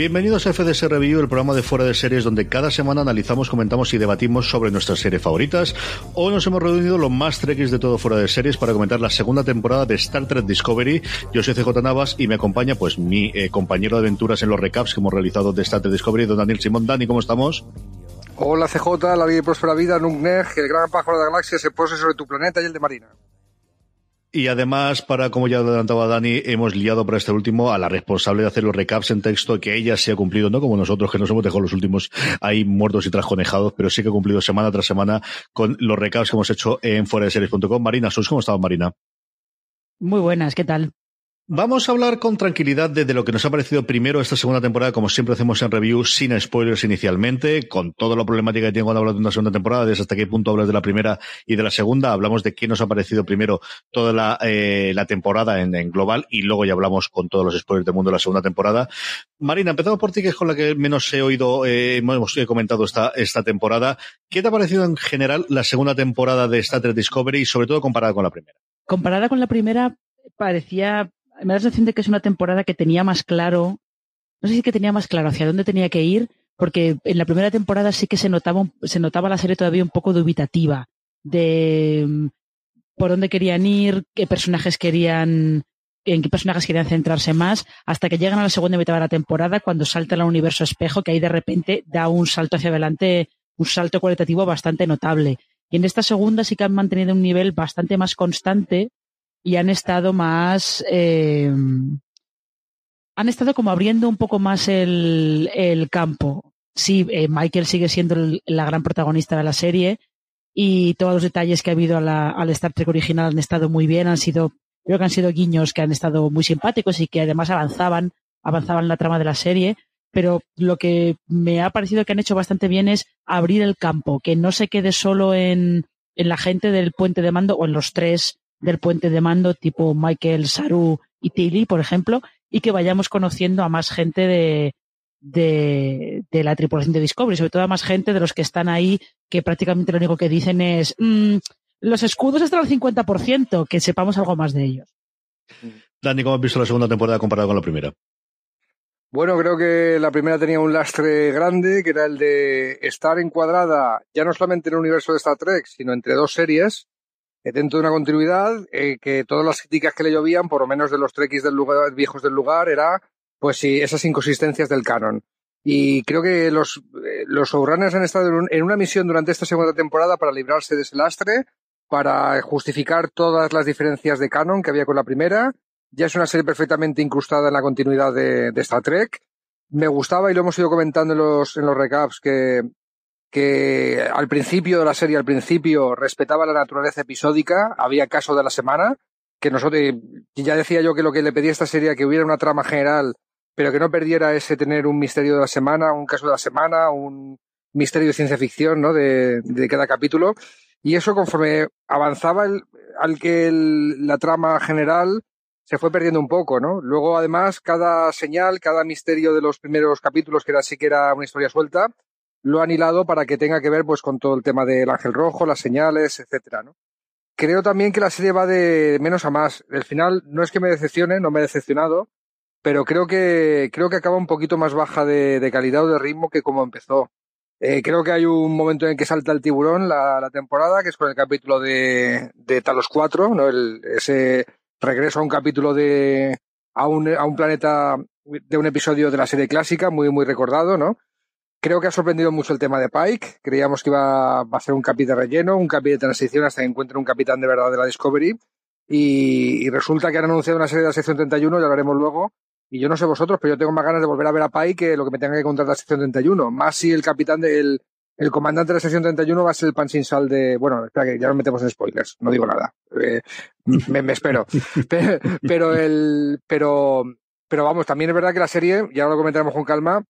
Bienvenidos a FDS Review, el programa de fuera de series donde cada semana analizamos, comentamos y debatimos sobre nuestras series favoritas. Hoy nos hemos reunido los más trekkies de todo fuera de series para comentar la segunda temporada de Star Trek Discovery. Yo soy CJ Navas y me acompaña pues mi eh, compañero de aventuras en los recaps que hemos realizado de Star Trek Discovery, don Daniel Simón. Dani, ¿cómo estamos? Hola CJ, la vida y próspera vida, Nungneg, el gran pájaro de la galaxia se pose sobre tu planeta y el de Marina. Y además, para, como ya adelantaba Dani, hemos liado para este último a la responsable de hacer los recaps en texto, que ella se ha cumplido, no como nosotros, que nos hemos dejado los últimos ahí muertos y trasconejados, pero sí que ha cumplido semana tras semana con los recaps que hemos hecho en fuera. Marina, ¿sos cómo estás, Marina? Muy buenas, ¿qué tal? Vamos a hablar con tranquilidad de, lo que nos ha parecido primero esta segunda temporada, como siempre hacemos en review, sin spoilers inicialmente, con toda la problemática que tiene cuando hablamos de una segunda temporada, desde hasta qué punto hablas de la primera y de la segunda. Hablamos de qué nos ha parecido primero toda la, eh, la temporada en, global y luego ya hablamos con todos los spoilers del mundo de la segunda temporada. Marina, empezamos por ti, que es con la que menos he oído, eh, hemos comentado esta, esta temporada. ¿Qué te ha parecido en general la segunda temporada de Star Trek Discovery y sobre todo comparada con la primera? Comparada con la primera, parecía me da la sensación de que es una temporada que tenía más claro, no sé si que tenía más claro hacia dónde tenía que ir, porque en la primera temporada sí que se notaba, se notaba la serie todavía un poco dubitativa de mm, por dónde querían ir, qué personajes querían, en qué personajes querían centrarse más, hasta que llegan a la segunda mitad de la temporada, cuando salta al universo espejo, que ahí de repente da un salto hacia adelante, un salto cualitativo bastante notable. Y en esta segunda sí que han mantenido un nivel bastante más constante, y han estado más, eh, han estado como abriendo un poco más el, el campo. Sí, eh, Michael sigue siendo la gran protagonista de la serie y todos los detalles que ha habido al Star Trek original han estado muy bien, han sido, creo que han sido guiños que han estado muy simpáticos y que además avanzaban, avanzaban la trama de la serie. Pero lo que me ha parecido que han hecho bastante bien es abrir el campo, que no se quede solo en, en la gente del puente de mando o en los tres del puente de mando tipo Michael, Saru y Tilly, por ejemplo, y que vayamos conociendo a más gente de, de, de, la tripulación de Discovery, sobre todo a más gente de los que están ahí, que prácticamente lo único que dicen es mm, los escudos están al 50%, que sepamos algo más de ellos. Dani, ¿cómo has visto la segunda temporada comparada con la primera? Bueno, creo que la primera tenía un lastre grande, que era el de estar encuadrada ya no solamente en el universo de Star Trek, sino entre dos series, dentro de una continuidad eh, que todas las críticas que le llovían, por lo menos de los trekkies del lugar, viejos del lugar, era pues sí, esas inconsistencias del canon. Y creo que los, eh, los showrunners han estado en, una misión durante esta segunda temporada para librarse de ese lastre, para justificar todas las diferencias de canon que había con la primera. Ya es una serie perfectamente incrustada en la continuidad de, de Star Trek. Me gustaba, y lo hemos ido comentando en los, en los recaps, que que al principio de la serie, al principio, respetaba la naturaleza episódica, había caso de la semana, que nosotros, ya decía yo que lo que le pedía esta serie que hubiera una trama general, pero que no perdiera ese tener un misterio de la semana, un caso de la semana, un misterio de ciencia ficción, ¿no? De, cada capítulo. Y eso conforme avanzaba al que la trama general se fue perdiendo un poco, ¿no? Luego, además, cada señal, cada misterio de los primeros capítulos, que era sí que era una historia suelta, lo han hilado para que tenga que ver pues con todo el tema del ángel rojo, las señales, etcétera, ¿no? Creo también que la serie va de menos a más. El final no es que me decepcione, no me ha decepcionado, pero creo que creo que acaba un poquito más baja de, calidad o de ritmo que como empezó. Eh, creo que hay un momento en que salta el tiburón la, la temporada, que es con el capítulo de, de Talos 4, ¿no? El, ese regreso a un capítulo de a un, a un planeta de un episodio de la serie clásica, muy, muy recordado, ¿no? Creo que ha sorprendido mucho el tema de Pike. Creíamos que iba a ser un capitán de relleno, un capitán de transición hasta que encuentre un capitán de verdad de la Discovery. Y, resulta que han anunciado una serie de la sección 31, ya lo haremos luego. Y yo no sé vosotros, pero yo tengo más ganas de volver a ver a Pike que lo que me tenga que contar la sección 31. Más si el capitán del el comandante de la sección 31 va a ser el pan sin sal de. Bueno, espera que ya nos metemos en spoilers, no digo nada. Eh, me, espero. pero, el. Pero, pero vamos, también es verdad que la serie, ya lo comentaremos con calma.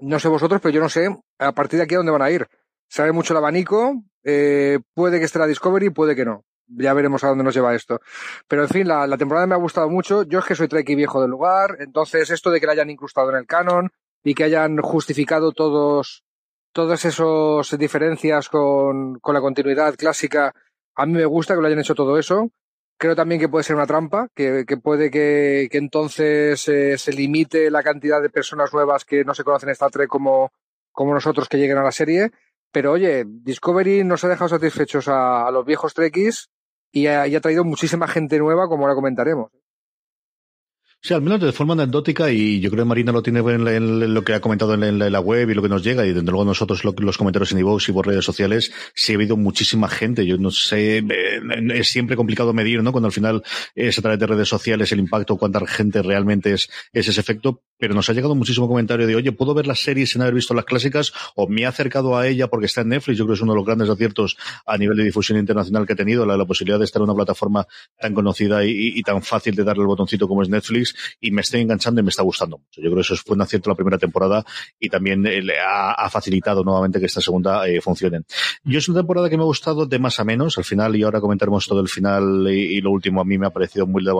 No sé vosotros, pero yo no sé a partir de aquí a dónde van a ir. Sabe mucho el abanico, eh, puede que esté la Discovery, puede que no. Ya veremos a dónde nos lleva esto. Pero en fin, la, temporada me ha gustado mucho. Yo es que soy Trekkie viejo del lugar, entonces esto de que la hayan incrustado en el canon y que hayan justificado todos todas esas diferencias con, con la continuidad clásica, a mí me gusta que lo hayan hecho todo eso. Creo también que puede ser una trampa, que, que puede que, que entonces eh, se limite la cantidad de personas nuevas que no se conocen en Star Trek como, como nosotros que lleguen a la serie. Pero oye, Discovery nos ha dejado satisfechos a, los viejos Trekkies y ha traído muchísima gente nueva, como ahora comentaremos. Sí, al menos de forma anecdótica y yo creo que Marina lo tiene en, lo que ha comentado en la, web y lo que nos llega y desde luego nosotros los comentarios en iVoox y por redes sociales sí ha habido muchísima gente. Yo no sé, eh, es siempre complicado medir, ¿no? Cuando al final es a través de redes sociales el impacto, cuánta gente realmente es, es ese efecto, pero nos ha llegado muchísimo comentario de, oye, ¿puedo ver las series sin haber visto las clásicas? O me he acercado a ella porque está en Netflix. Yo creo que es uno de los grandes aciertos a nivel de difusión internacional que ha tenido, la, posibilidad de estar en una plataforma tan conocida y, y tan fácil de darle el botoncito como es Netflix y me estoy enganchando y me está gustando mucho. Yo creo que eso fue un acierto la primera temporada y también eh, ha, facilitado nuevamente que esta segunda eh, funcione. Yo es una temporada que me ha gustado de más a menos. Al final, y ahora comentaremos todo el final y, lo último, a mí me ha parecido muy de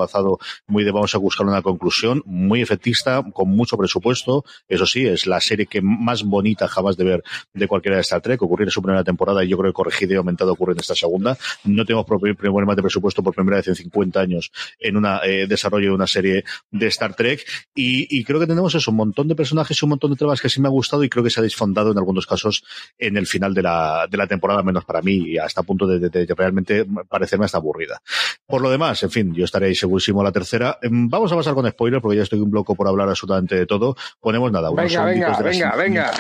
muy de vamos a buscar una conclusión, muy efectista, con mucho presupuesto. Eso sí, es la serie que más bonita jamás de ver de cualquiera de Star Trek. Ocurrir en su primera temporada y yo creo que corregido y aumentado ocurre en esta segunda. No tenemos problemas de presupuesto por primera vez en 50 años en un eh, desarrollo de una serie de Star Trek y, creo que tenemos eso, un montón de personajes y un montón de trabas que sí me ha gustado y creo que se ha disfondado en algunos casos en el final de la, de la temporada, menos para mí, y hasta punto de, de, realmente parecerme hasta aburrida. Por lo demás, en fin, yo estaré ahí segurísimo a la tercera. Em, vamos a pasar con spoiler porque ya estoy un bloco por hablar absolutamente de todo. Ponemos nada, unos venga, venga, de venga, venga.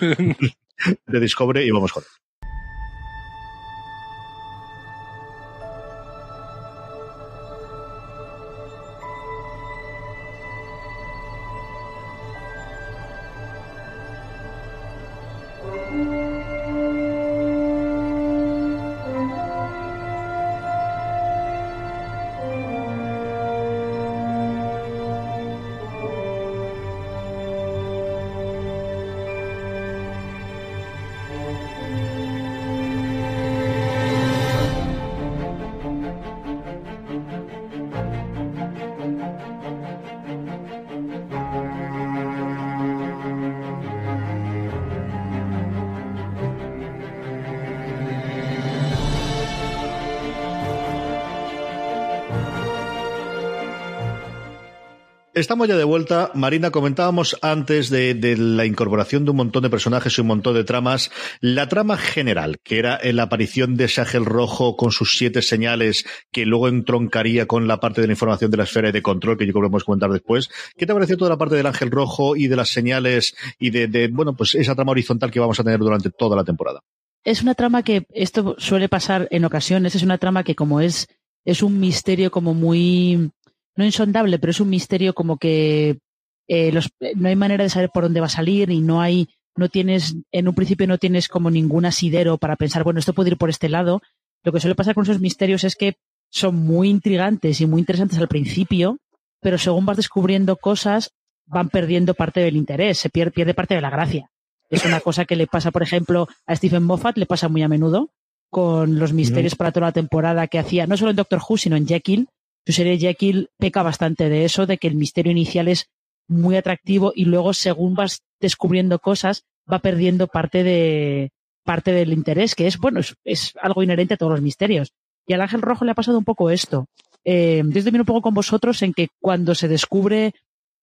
de Discovery y vamos con Estamos ya de vuelta. Marina, comentábamos antes de, la incorporación de un montón de personajes y un montón de tramas. La trama general, que era la aparición de ese ángel rojo con sus siete señales, que luego entroncaría con la parte de la información de la esfera de control, que yo creo que podemos comentar después. ¿Qué te pareció toda la parte del ángel rojo y de las señales y de, bueno, pues esa trama horizontal que vamos a tener durante toda la temporada? Es una trama que esto suele pasar en ocasiones. Es una trama que como es, es un misterio como muy, no insondable, pero es un misterio como que eh, los, no hay manera de saber por dónde va a salir y no hay, no tienes, en un principio no tienes como ningún asidero para pensar, bueno, esto puede ir por este lado. Lo que suele pasar con esos misterios es que son muy intrigantes y muy interesantes al principio, pero según vas descubriendo cosas, van perdiendo parte del interés, se pierde, pierde parte de la gracia. Es una cosa que le pasa, por ejemplo, a Stephen Moffat, le pasa muy a menudo con los misterios para toda la temporada que hacía, no solo en Doctor Who, sino en Jekyll, su serie Jekyll peca bastante de eso, de que el misterio inicial es muy atractivo y luego según vas descubriendo cosas va perdiendo parte de parte del interés, que es bueno, es, algo inherente a todos los misterios. Y al Ángel Rojo le ha pasado un poco esto. Eh, yo también un poco con vosotros en que cuando se descubre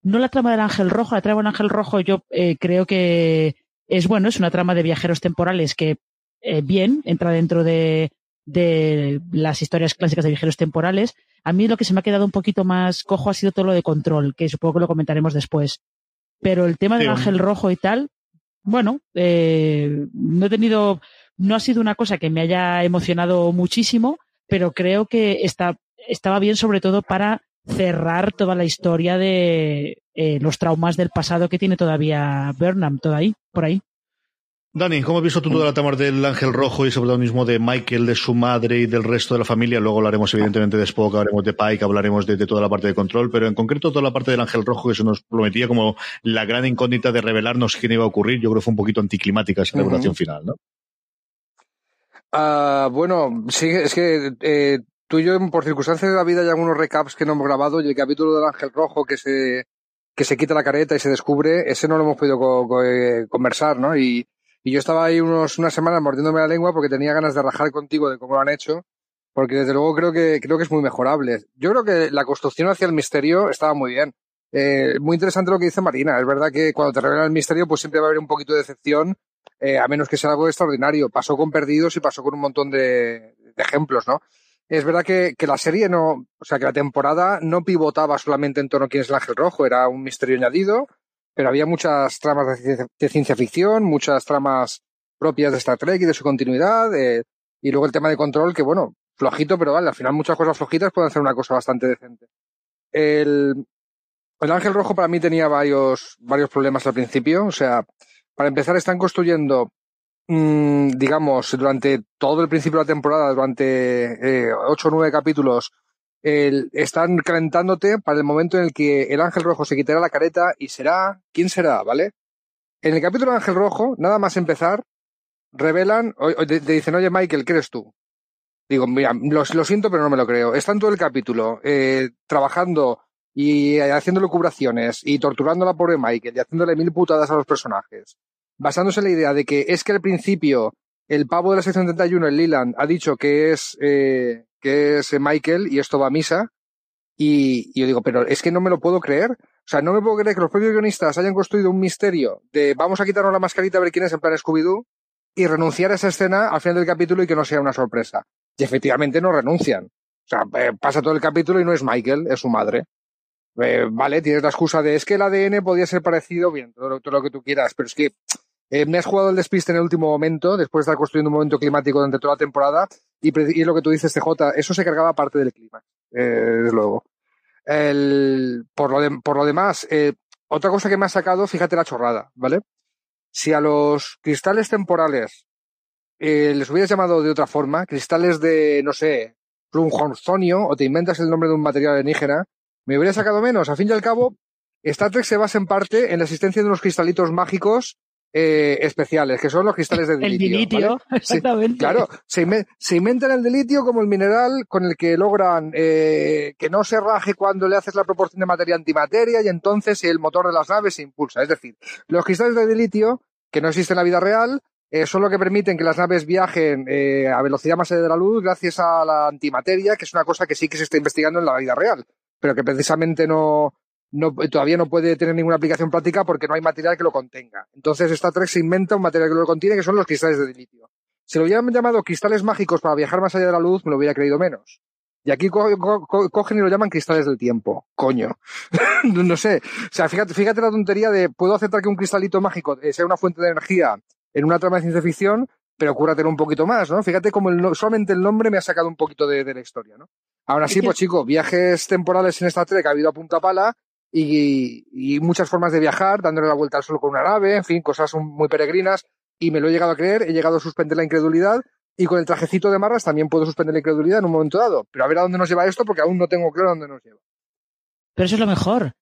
no la trama del Ángel Rojo, la trama del Ángel Rojo yo eh, creo que es bueno, es una trama de viajeros temporales que eh, bien entra dentro de, de las historias clásicas de viajeros temporales. A mí lo que se me ha quedado un poquito más cojo ha sido todo lo de control, que supongo que lo comentaremos después. Pero el tema del ángel rojo y tal, bueno, eh, no he tenido, no ha sido una cosa que me haya emocionado muchísimo, pero creo que está, estaba bien sobre todo para cerrar toda la historia de eh, los traumas del pasado que tiene todavía Burnham, ahí, por ahí. Dani, ¿cómo has visto tú toda la trama del Ángel Rojo y ese protagonismo de Michael, de su madre y del resto de la familia? Luego hablaremos evidentemente de Spock, hablaremos de Pike, hablaremos de, toda la parte de control, pero en concreto toda la parte del Ángel Rojo que se nos prometía como la gran incógnita de revelarnos quién iba a ocurrir. Yo creo que fue un poquito anticlimática esa revelación final, ¿no? Uh, bueno, sí, es que eh, tú y yo, por circunstancias de la vida, hay algunos recaps que no hemos grabado y el capítulo del Ángel Rojo que se, que se quita la careta y se descubre, ese no lo hemos podido eh, conversar, ¿no? Y, y yo estaba ahí unos, unas semanas mordiéndome la lengua porque tenía ganas de rajar contigo de cómo lo han hecho, porque desde luego creo que, creo que es muy mejorable. Yo creo que la construcción hacia el misterio estaba muy bien. Eh, muy interesante lo que dice Marina. Es verdad que cuando te revelan el misterio, pues siempre va a haber un poquito de decepción, eh, a menos que sea algo extraordinario. Pasó con Perdidos y pasó con un montón de, de ejemplos, ¿no? Es verdad que, que, la serie no, o sea, que la temporada no pivotaba solamente en torno a quién es el ángel rojo, era un misterio añadido, pero había muchas tramas de, ciencia ficción, muchas tramas propias de Star Trek y de su continuidad, eh, y luego el tema de control, que bueno, flojito, pero vale, al final muchas cosas flojitas pueden hacer una cosa bastante decente. El, el Ángel Rojo para mí tenía varios, varios problemas al principio, o sea, para empezar están construyendo, mmm, digamos, durante todo el principio de la temporada, durante eh, ocho o nueve capítulos, están calentándote para el momento en el que el ángel rojo se quitará la careta y será, ¿quién será? ¿Vale? En el capítulo Ángel Rojo, nada más empezar, revelan, te, dicen, oye Michael, ¿qué eres tú? Digo, mira, lo, siento, pero no me lo creo. Están todo el capítulo eh, trabajando y haciendo locubraciones y torturando a la pobre Michael y haciéndole mil putadas a los personajes, basándose en la idea de que es que al principio el pavo de la sección 31, el Leland, ha dicho que es eh, que es Michael, y esto va a misa. Y, yo digo, pero es que no me lo puedo creer. O sea, no me puedo creer que los propios guionistas hayan construido un misterio de vamos a quitarnos la mascarita a ver quién es en plan Scooby-Doo y renunciar a esa escena al final del capítulo y que no sea una sorpresa. Y efectivamente no renuncian. O sea, eh, pasa todo el capítulo y no es Michael, es su madre. Eh, vale, tienes la excusa de es que el ADN podía ser parecido, bien, todo lo que tú quieras, pero es que eh, me has jugado el despiste en el último momento, después de estar construyendo un momento climático durante toda la temporada, y, y lo que tú dices, CJ, eso se cargaba parte del clima, eh, desde luego. Por, lo demás, eh, otra cosa que me ha sacado, fíjate la chorrada, ¿vale? Si a los cristales temporales les hubieras llamado de otra forma, cristales de, no sé, plunjonzonio, o te inventas el nombre de un material alienígena, me hubiera sacado menos. A fin y al cabo, Star Trek se basa en parte en la existencia de unos cristalitos mágicos eh, especiales, que son los cristales de dilitio. El dilitio, exactamente. claro, se, se, inventan el dilitio como el mineral con el que logran eh, que no se raje cuando le haces la proporción de materia antimateria y entonces el motor de las naves se impulsa. Es decir, los cristales de dilitio, que no existen en la vida real, eh, son lo que permiten que las naves viajen eh, a velocidad más allá de la luz gracias a la antimateria, que es una cosa que sí que se está investigando en la vida real, pero que precisamente no, no, todavía no puede tener ninguna aplicación práctica porque no hay material que lo contenga. Entonces Star Trek se inventa un material que lo contiene, que son los cristales de litio. Si lo hubieran llamado cristales mágicos para viajar más allá de la luz, me lo hubiera creído menos. Y aquí co co cogen y lo llaman cristales del tiempo. Coño. no sé. O sea, fíjate, fíjate la tontería de puedo aceptar que un cristalito mágico sea una fuente de energía en una trama de ciencia ficción, pero cúratelo un poquito más, ¿no? Fíjate como el, solamente el nombre me ha sacado un poquito de, de la historia, ¿no? Ahora sí, pues chico, viajes temporales en Star Trek ha habido a punta pala y, y, muchas formas de viajar, dándole la vuelta al sol con una nave, en fin, cosas muy peregrinas, y me lo he llegado a creer, he llegado a suspender la incredulidad, y con el trajecito de marras también puedo suspender la incredulidad en un momento dado. Pero a ver a dónde nos lleva esto, porque aún no tengo claro a dónde nos lleva. Pero eso es lo mejor.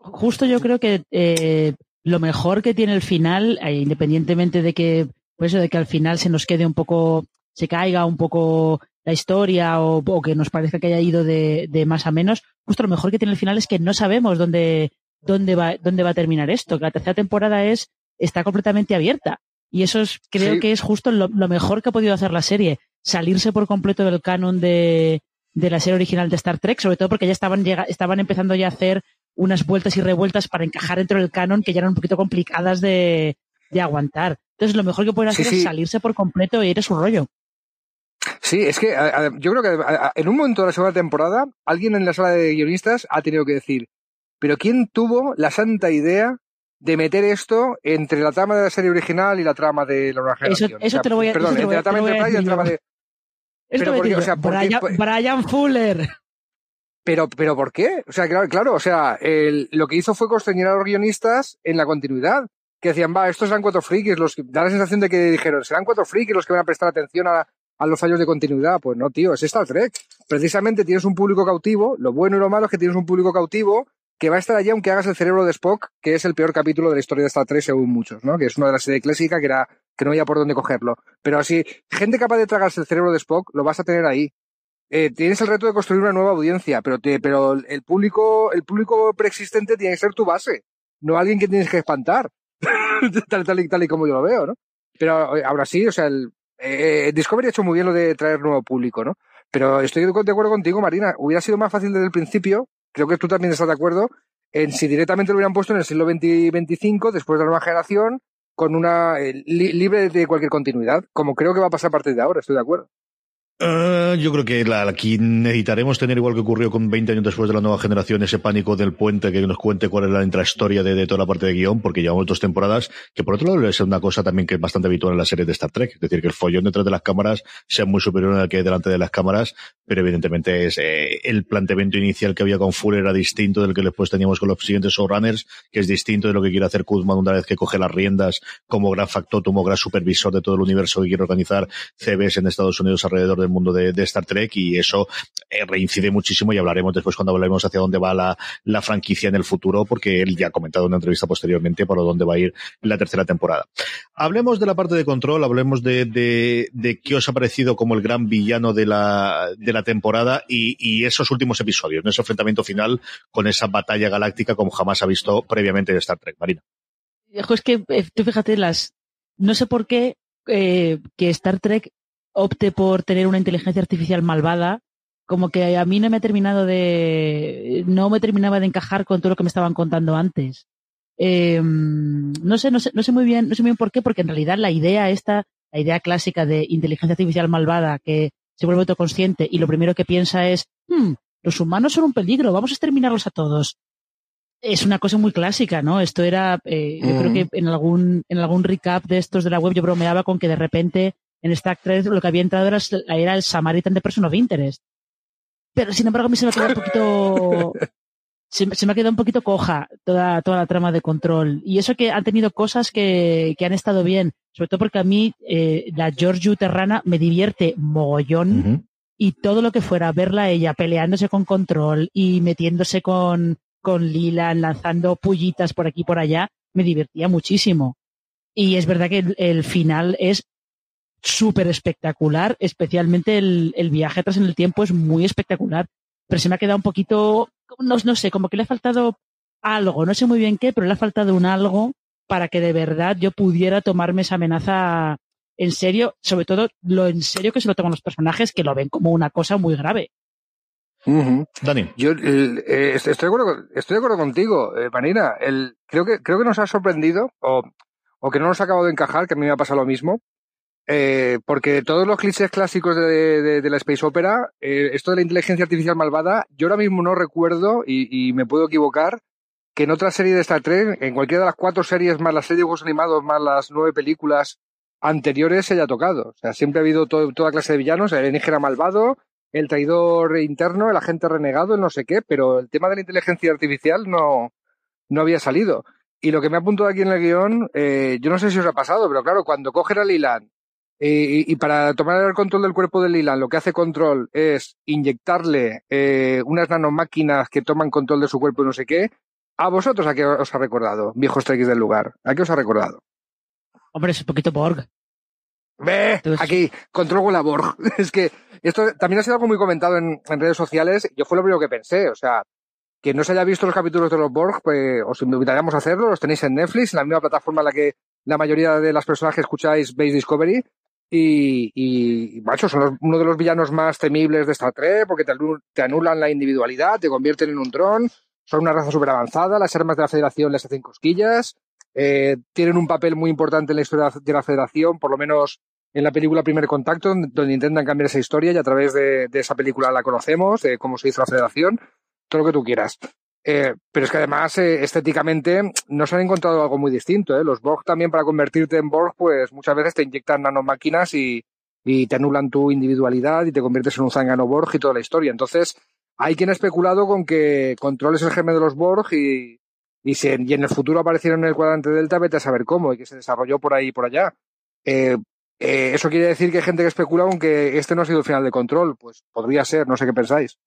Justo yo creo que eh, lo mejor que tiene el final, eh, independientemente de que, pues eso de que al final se nos quede un poco, se caiga un poco la historia o, o, que nos parezca que haya ido de, de, más a menos, justo lo mejor que tiene el final es que no sabemos dónde, dónde, va, dónde va a terminar esto. La tercera temporada es, está completamente abierta. Y eso es, creo sí. que es justo lo, lo, mejor que ha podido hacer la serie. Salirse por completo del canon de, de la serie original de Star Trek, sobre todo porque ya estaban, llega, estaban empezando ya a hacer unas vueltas y revueltas para encajar dentro del canon que ya eran un poquito complicadas de, de aguantar. Entonces, lo mejor que pueden hacer sí, es salirse por completo e ir a su rollo. Sí, es que a, a, yo creo que a, en un momento de la segunda temporada, alguien en la sala de guionistas ha tenido que decir, pero ¿quién tuvo la santa idea de meter esto entre la trama de la serie original y la trama de la nueva generación. Eso, eso te lo voy a Perdón, entre la trama de y la trama de. Esto porque, o sea, Brian, Brian, Fuller. Pero, pero ¿por qué? O sea, claro, claro o sea, el, lo que hizo fue constreñir a los guionistas en la continuidad. Que decían, va, estos serán cuatro frikis, los que, da la sensación de que dijeron, serán cuatro frikis los que van a prestar atención a, a los fallos de continuidad. Pues no, tío, es Star Trek. Precisamente tienes un público cautivo, lo bueno y lo malo es que tienes un público cautivo que va a estar allí aunque hagas el cerebro de Spock, que es el peor capítulo de la historia de Star Trek según muchos, ¿no? Que es una de las series clásicas que era que no había por dónde cogerlo. Pero así, gente capaz de tragarse el cerebro de Spock, lo vas a tener ahí. Eh, tienes el reto de construir una nueva audiencia, pero, te, pero el público, el público preexistente tiene que ser tu base, no alguien que tienes que espantar, tal, tal, y, tal y como yo lo veo, ¿no? Pero eh, ahora sí, o sea, el, eh, Discovery ha hecho muy bien lo de traer nuevo público, ¿no? Pero estoy de acuerdo contigo, Marina. Hubiera sido más fácil desde el principio creo que tú también estás de acuerdo en si directamente lo hubieran puesto en el siglo XX después de la nueva generación, con una eh, libre de cualquier continuidad, como creo que va a pasar a partir de ahora, estoy de acuerdo. Uh, yo creo que la, aquí necesitaremos tener, igual que ocurrió con 20 años después de la nueva generación, ese pánico del puente que nos cuente cuál es la intrahistoria de, de toda la parte de guion, porque llevamos dos temporadas, que por otro lado es una cosa también que es bastante habitual en la serie de Star Trek, es decir, que el follón detrás de las cámaras sea muy superior al que hay delante de las cámaras, pero evidentemente es eh, el planteamiento inicial que había con Fuller era distinto del que después teníamos con los siguientes showrunners, que es distinto de lo que quiere hacer Kuzman una vez que coge las riendas como gran factotum o gran supervisor de todo el universo que quiere organizar CBS en Estados Unidos alrededor del mundo de, de Star Trek y eso eh, reincide muchísimo y hablaremos después cuando hablemos hacia dónde va la, la, franquicia en el futuro porque él ya ha comentado en una entrevista posteriormente por dónde va a ir la tercera temporada. Hablemos de la parte de control, hablemos de, de, de qué os ha parecido como el gran villano de la, de la temporada y, esos últimos episodios, ese enfrentamiento final con esa batalla galáctica como jamás ha visto previamente en Star Trek. Marina. Es que eh, tú fíjate, las no sé por qué eh, que Star Trek opte por tener una inteligencia artificial malvada, como que a mí no me ha terminado de, no me terminaba de encajar con todo lo que me estaban contando antes. Eh, no sé, no sé, no sé muy bien, no sé muy bien por qué, porque en realidad la idea esta, la idea clásica de inteligencia artificial malvada que se vuelve autoconsciente y lo primero que piensa es, hmm, los humanos son un peligro, vamos a exterminarlos a todos. Es una cosa muy clásica, ¿no? Esto era, eh, yo creo que en algún, en algún recap de estos de la web yo bromeaba con que de repente en Star Trek lo que había entrado era, era el Samaritan de Person of Interest. Pero sin embargo a mí se me ha quedado un poquito, se, se, me ha quedado un poquito coja toda, toda la trama de control. Y eso que han tenido cosas que, que han estado bien, sobre todo porque a mí eh, la Giorgio Terrana me divierte mogollón. Uh -huh. Y todo lo que fuera verla a ella peleándose con control y metiéndose con, con Lila, lanzando pullitas por aquí y por allá, me divertía muchísimo. Y es verdad que el, el final es súper espectacular, especialmente el, el, viaje atrás en el tiempo es muy espectacular, pero se me ha quedado un poquito, no, no sé, como que le ha faltado algo, no sé muy bien qué, pero le ha faltado un algo para que de verdad yo pudiera tomarme esa amenaza en serio, sobre todo lo en serio que se lo toman los personajes que lo ven como una cosa muy grave. Uh -huh. Dani. Yo eh, estoy, de acuerdo, estoy de acuerdo contigo, eh, Marina. El, creo, que, creo que nos ha sorprendido o, o que no nos ha acabado de encajar, que a mí me ha pasado lo mismo. Eh, porque todos los clichés clásicos de, de, de la Space Opera, eh, esto de la inteligencia artificial malvada, yo ahora mismo no recuerdo, y, y, me puedo equivocar, que en otra serie de Star Trek, en cualquiera de las cuatro series más las series de dibujos animados más las nueve películas anteriores se haya tocado. O sea, siempre ha habido toda clase de villanos, el alienígena malvado, el traidor interno, el agente renegado, el no sé qué, pero el tema de la inteligencia artificial no, no había salido. Y lo que me ha apuntado aquí en el guion, eh, yo no sé si os ha pasado, pero claro, cuando cogen a Lilan eh, y, para tomar el control del cuerpo de Lilan, lo que hace control es inyectarle eh, unas nanomáquinas que toman control de su cuerpo y no sé qué. ¿A vosotros a qué os ha recordado, viejos trekkies del lugar? ¿A qué os ha recordado? Hombre, es un poquito Borg. Ve, aquí, control con la Borg. es que esto también ha sido algo muy comentado en, en, redes sociales. Yo fue lo primero que pensé. O sea, que no se haya visto los capítulos de los Borg, pues os invitaríamos a hacerlo. Los tenéis en Netflix, en la misma plataforma en la que la mayoría de las personas que escucháis veis Discovery. Y, macho, son uno de los villanos más temibles de Star Trek porque te, te anulan la individualidad, te convierten en un dron, son una raza súper avanzada, las armas de la Federación les hacen cosquillas, eh, tienen un papel muy importante en la historia de la Federación, por lo menos en la película Primer Contacto, donde intentan cambiar esa historia y a través de, de esa película la conocemos, de cómo se hizo la Federación, todo lo que tú quieras. Eh, pero es que además, eh, estéticamente, no se han encontrado algo muy distinto. ¿eh? Los Borg también, para convertirte en Borg, pues muchas veces te inyectan nanomáquinas y, te anulan tu individualidad y te conviertes en un zángano Borg y toda la historia. Entonces, hay quien ha especulado con que controles el germen de los Borg y, y, y en el futuro aparecieron en el cuadrante Delta, vete a saber cómo, y que se desarrolló por ahí y por allá. Eh, eh, eso quiere decir que hay gente que especula con que este no ha sido el final de control. Pues podría ser, no sé qué pensáis.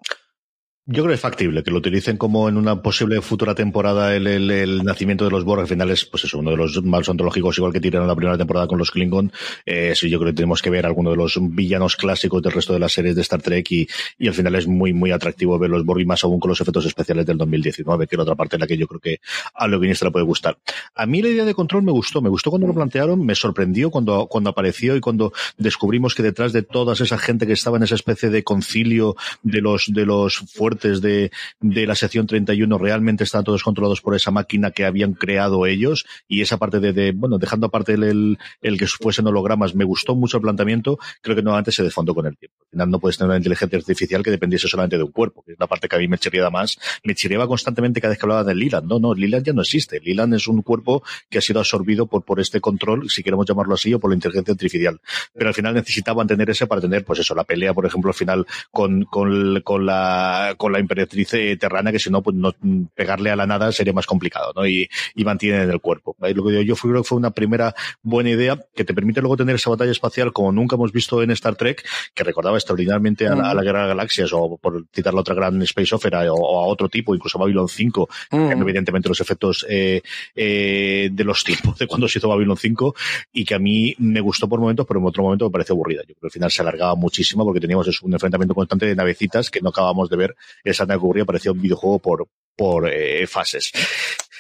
Yo creo que es factible que lo utilicen como en una posible futura temporada el, el, el nacimiento de los Borg. Al final es, pues eso, uno de los malos ontológicos, igual que tiraron la primera temporada con los Klingon. Eh, sí, yo creo que tenemos que ver alguno de los villanos clásicos del resto de las series de Star Trek y, y al final es muy, muy atractivo ver los Borg y más aún con los efectos especiales del 2019, que era otra parte en la que yo creo que a lo guionista le puede gustar. A mí la idea de control me gustó, me gustó cuando lo plantearon, me sorprendió cuando, cuando apareció y cuando descubrimos que detrás de toda esa gente que estaba en esa especie de concilio de los, de los fuertes de, de la sección 31 realmente están todos controlados por esa máquina que habían creado ellos y esa parte de, de bueno, dejando aparte el, el, que fuesen hologramas, me gustó mucho el planteamiento, creo que nuevamente se desfondó con el tiempo. Al final no puedes tener una inteligencia artificial que dependiese solamente de un cuerpo, que es la parte que a mí me chirriaba más. Me chirriaba constantemente cada vez que hablaba de Liland. No, no, Liland ya no existe. Liland es un cuerpo que ha sido absorbido por, por este control, si queremos llamarlo así, o por la inteligencia artificial. Pero al final necesitaban tener ese para tener, pues eso, la pelea, por ejemplo, al final con, con, con la, con la imperatriz terrana, que si no, pues no, pegarle a la nada sería más complicado, ¿no? Y, y mantienen en el cuerpo. ¿vale? Lo que yo, yo creo que fue una primera buena idea que te permite luego tener esa batalla espacial como nunca hemos visto en Star Trek, que recordaba extraordinariamente a la, a la Guerra de Galaxias, o por citar la otra gran Space Opera, o, o a otro tipo, incluso a Babylon 5, mm. evidentemente los efectos eh, eh, de los tiempos de cuando se hizo Babylon 5, y que a mí me gustó por momentos, pero en otro momento me pareció aburrida. Yo creo que al final se alargaba muchísimo porque teníamos eso, un enfrentamiento constante de navecitas que no acabamos de ver esa nave que ocurría, parecía un videojuego por, por eh, fases.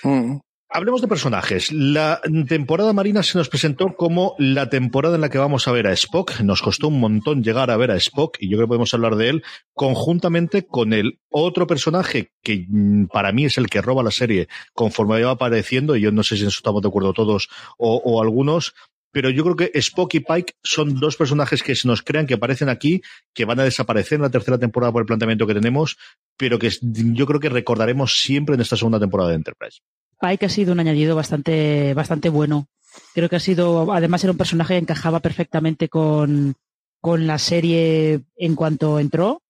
Mm. Hablemos de personajes. La temporada marina se nos presentó como la temporada en la que vamos a ver a Spock. Nos costó un montón llegar a ver a Spock y yo creo que podemos hablar de él conjuntamente con el otro personaje que mm, para mí es el que roba la serie conforme va apareciendo y yo no sé si en eso estamos de acuerdo todos o, o algunos, pero yo creo que Spock y Pike son dos personajes que se nos crean, que aparecen aquí, que van a desaparecer en la tercera temporada por el planteamiento que tenemos, pero que yo creo que recordaremos siempre en esta segunda temporada de Enterprise. Pike ha sido un añadido bastante, bastante bueno. Creo que ha sido, además era un personaje que encajaba perfectamente con, con la serie en cuanto entró.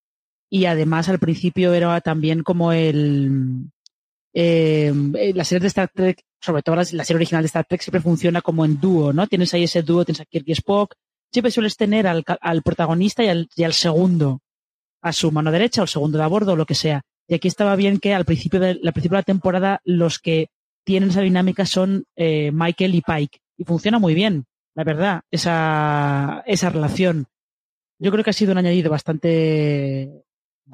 Y además al principio era también como el, eh, la serie de Star Trek, sobre todo la, serie original de Star Trek, siempre funciona como en dúo, ¿no? Tienes ahí ese dúo, tienes a Kirk y Spock. Siempre sueles tener al, protagonista y al, y al, segundo a su mano derecha, o el segundo de a bordo, o lo que sea. Y aquí estaba bien que al principio de, al principio de la temporada los que tienen esa dinámica son eh, Michael y Pike. Y funciona muy bien, la verdad, esa, esa relación. Yo creo que ha sido un añadido bastante,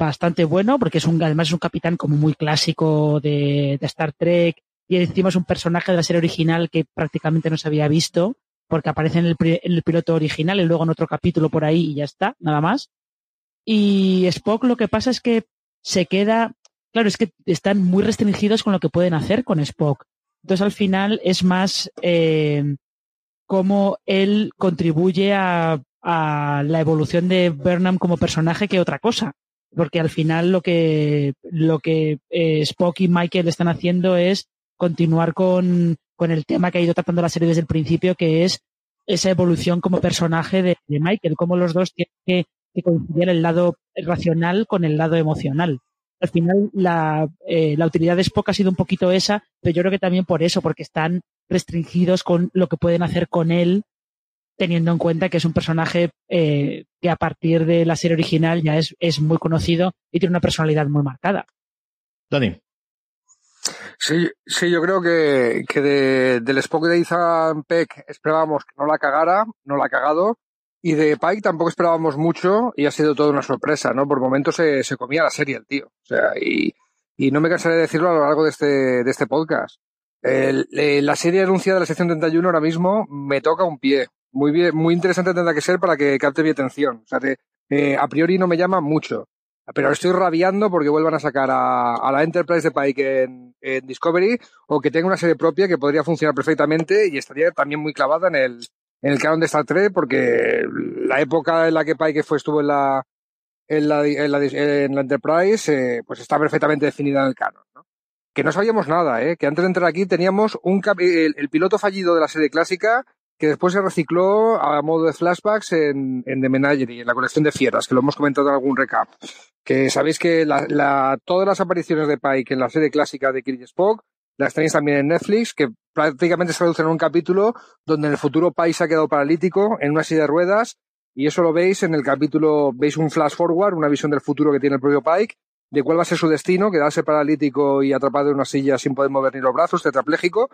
bastante bueno, porque es un, además es un capitán como muy clásico de, Star Trek, y encima es un personaje de la serie original que prácticamente no se había visto, porque aparece en el, en el piloto original y luego en otro capítulo por ahí y ya está, nada más. Y Spock lo que pasa es que se queda, claro, es que están muy restringidos con lo que pueden hacer con Spock. Entonces al final es más eh, cómo él contribuye a, a la evolución de Burnham como personaje que otra cosa porque al final lo que lo que eh, Spock y Michael están haciendo es continuar con, con el tema que ha ido tratando la serie desde el principio, que es esa evolución como personaje de, de Michael, cómo los dos tienen que, que coincidir el lado racional con el lado emocional. Al final la, eh, la utilidad de Spock ha sido un poquito esa, pero yo creo que también por eso, porque están restringidos con lo que pueden hacer con él teniendo en cuenta que es un personaje eh, que a partir de la serie original ya es, es muy conocido y tiene una personalidad muy marcada. Dani. Sí, sí, yo creo que, que de, del Spock de Ethan Peck esperábamos que no la cagara, no la ha cagado, y de Pike tampoco esperábamos mucho y ha sido toda una sorpresa, ¿no? Por momentos se, se comía la serie el tío. O sea, y, y no me cansaré de decirlo a lo largo de este, de este podcast. El, la serie anunciada de la sección 31 ahora mismo me toca un pie muy bien, muy interesante tendrá que ser para que capte mi atención. O sea, te, eh, a priori no me llama mucho. Pero estoy rabiando porque vuelvan a sacar a, a la Enterprise de Pike en, Discovery o que tenga una serie propia que podría funcionar perfectamente y estaría también muy clavada en el, en el canon de Star Trek porque la época en la que Pike fue, estuvo en la, en la, en la, en la Enterprise, eh, pues está perfectamente definida en el canon. ¿no? que no sabíamos nada, ¿eh? que antes de entrar aquí teníamos un el, piloto fallido de la serie clásica que después se recicló a modo de flashbacks en, The Menagerie, en la colección de fieras, que lo hemos comentado en algún recap. Que sabéis que todas las apariciones de Pike en la serie clásica de Kirby Spock las tenéis también en Netflix, que prácticamente se reducen en un capítulo donde en el futuro Pike se ha quedado paralítico en una silla de ruedas y eso lo veis en el capítulo, veis un flash forward, una visión del futuro que tiene el propio Pike, de cuál va a ser su destino, quedarse paralítico y atrapado en una silla sin poder mover ni los brazos, tetrapléjico,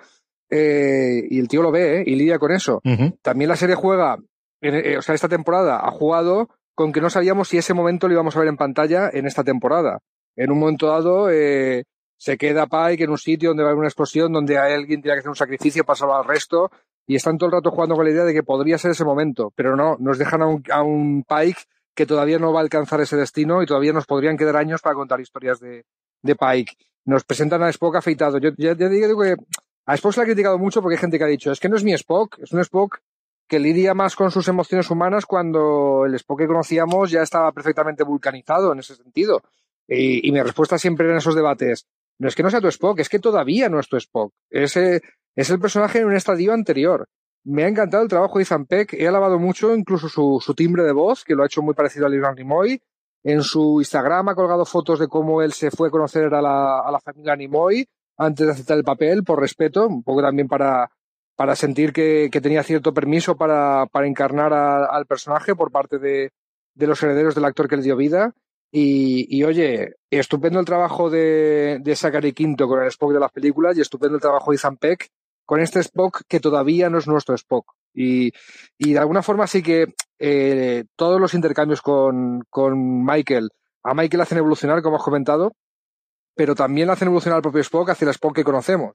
eh, y el tío lo ve, ¿eh? Y lidia con eso. También la serie juega, eh, o sea, esta temporada ha jugado con que no sabíamos si ese momento lo íbamos a ver en pantalla en esta temporada. En un momento dado, eh, se queda Pike en un sitio donde va a haber una explosión, donde alguien tiene que hacer un sacrificio para salvar al resto, y están todo el rato jugando con la idea de que podría ser ese momento, pero no, nos dejan a un, a un Pike que todavía no va a alcanzar ese destino y todavía nos podrían quedar años para contar historias de, de Pike. Nos presentan a Spock afeitado. Yo ya, digo que a Spock se le ha criticado mucho porque hay gente que ha dicho, es que no es mi Spock, es un Spock que lidia más con sus emociones humanas cuando el Spock que conocíamos ya estaba perfectamente vulcanizado en ese sentido. Y, mi respuesta siempre en esos debates, no es que no sea tu Spock, es que todavía no es tu Spock. Ese es el personaje en un estadio anterior. Me ha encantado el trabajo de Ethan Peck. He alabado mucho incluso su, timbre de voz, que lo ha hecho muy parecido a Leonard Nimoy. En su Instagram ha colgado fotos de cómo él se fue a conocer a la, familia Nimoy antes de aceptar el papel, por respeto, un poco también para, sentir que, tenía cierto permiso para, encarnar al personaje por parte de, los herederos del actor que le dio vida. Y, y oye, estupendo el trabajo de, de Zachary Quinto con el Spock de las películas y estupendo el trabajo de Ethan Peck con este Spock que todavía no es nuestro Spock. Y, y de alguna forma sí que eh, todos los intercambios con, con Michael, a Michael hacen evolucionar, como has comentado, pero también hacen evolucionar al propio Spock hacia el Spock que conocemos.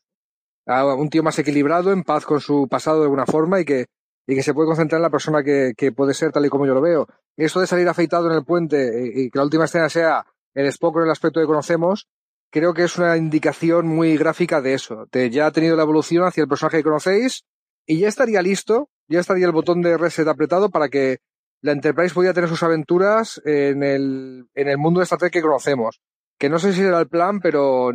A un tío más equilibrado, en paz con su pasado de alguna forma y que, y que se puede concentrar en la persona que, que puede ser tal y como yo lo veo. Esto de salir afeitado en el puente y que la última escena sea el Spock en el aspecto que conocemos, creo que es una indicación muy gráfica de eso, de ya ha tenido la evolución hacia el personaje que conocéis y ya estaría listo, ya estaría el botón de reset apretado para que la Enterprise pudiera tener sus aventuras en el, en el mundo de Star Trek que conocemos. Que no sé si era el plan, pero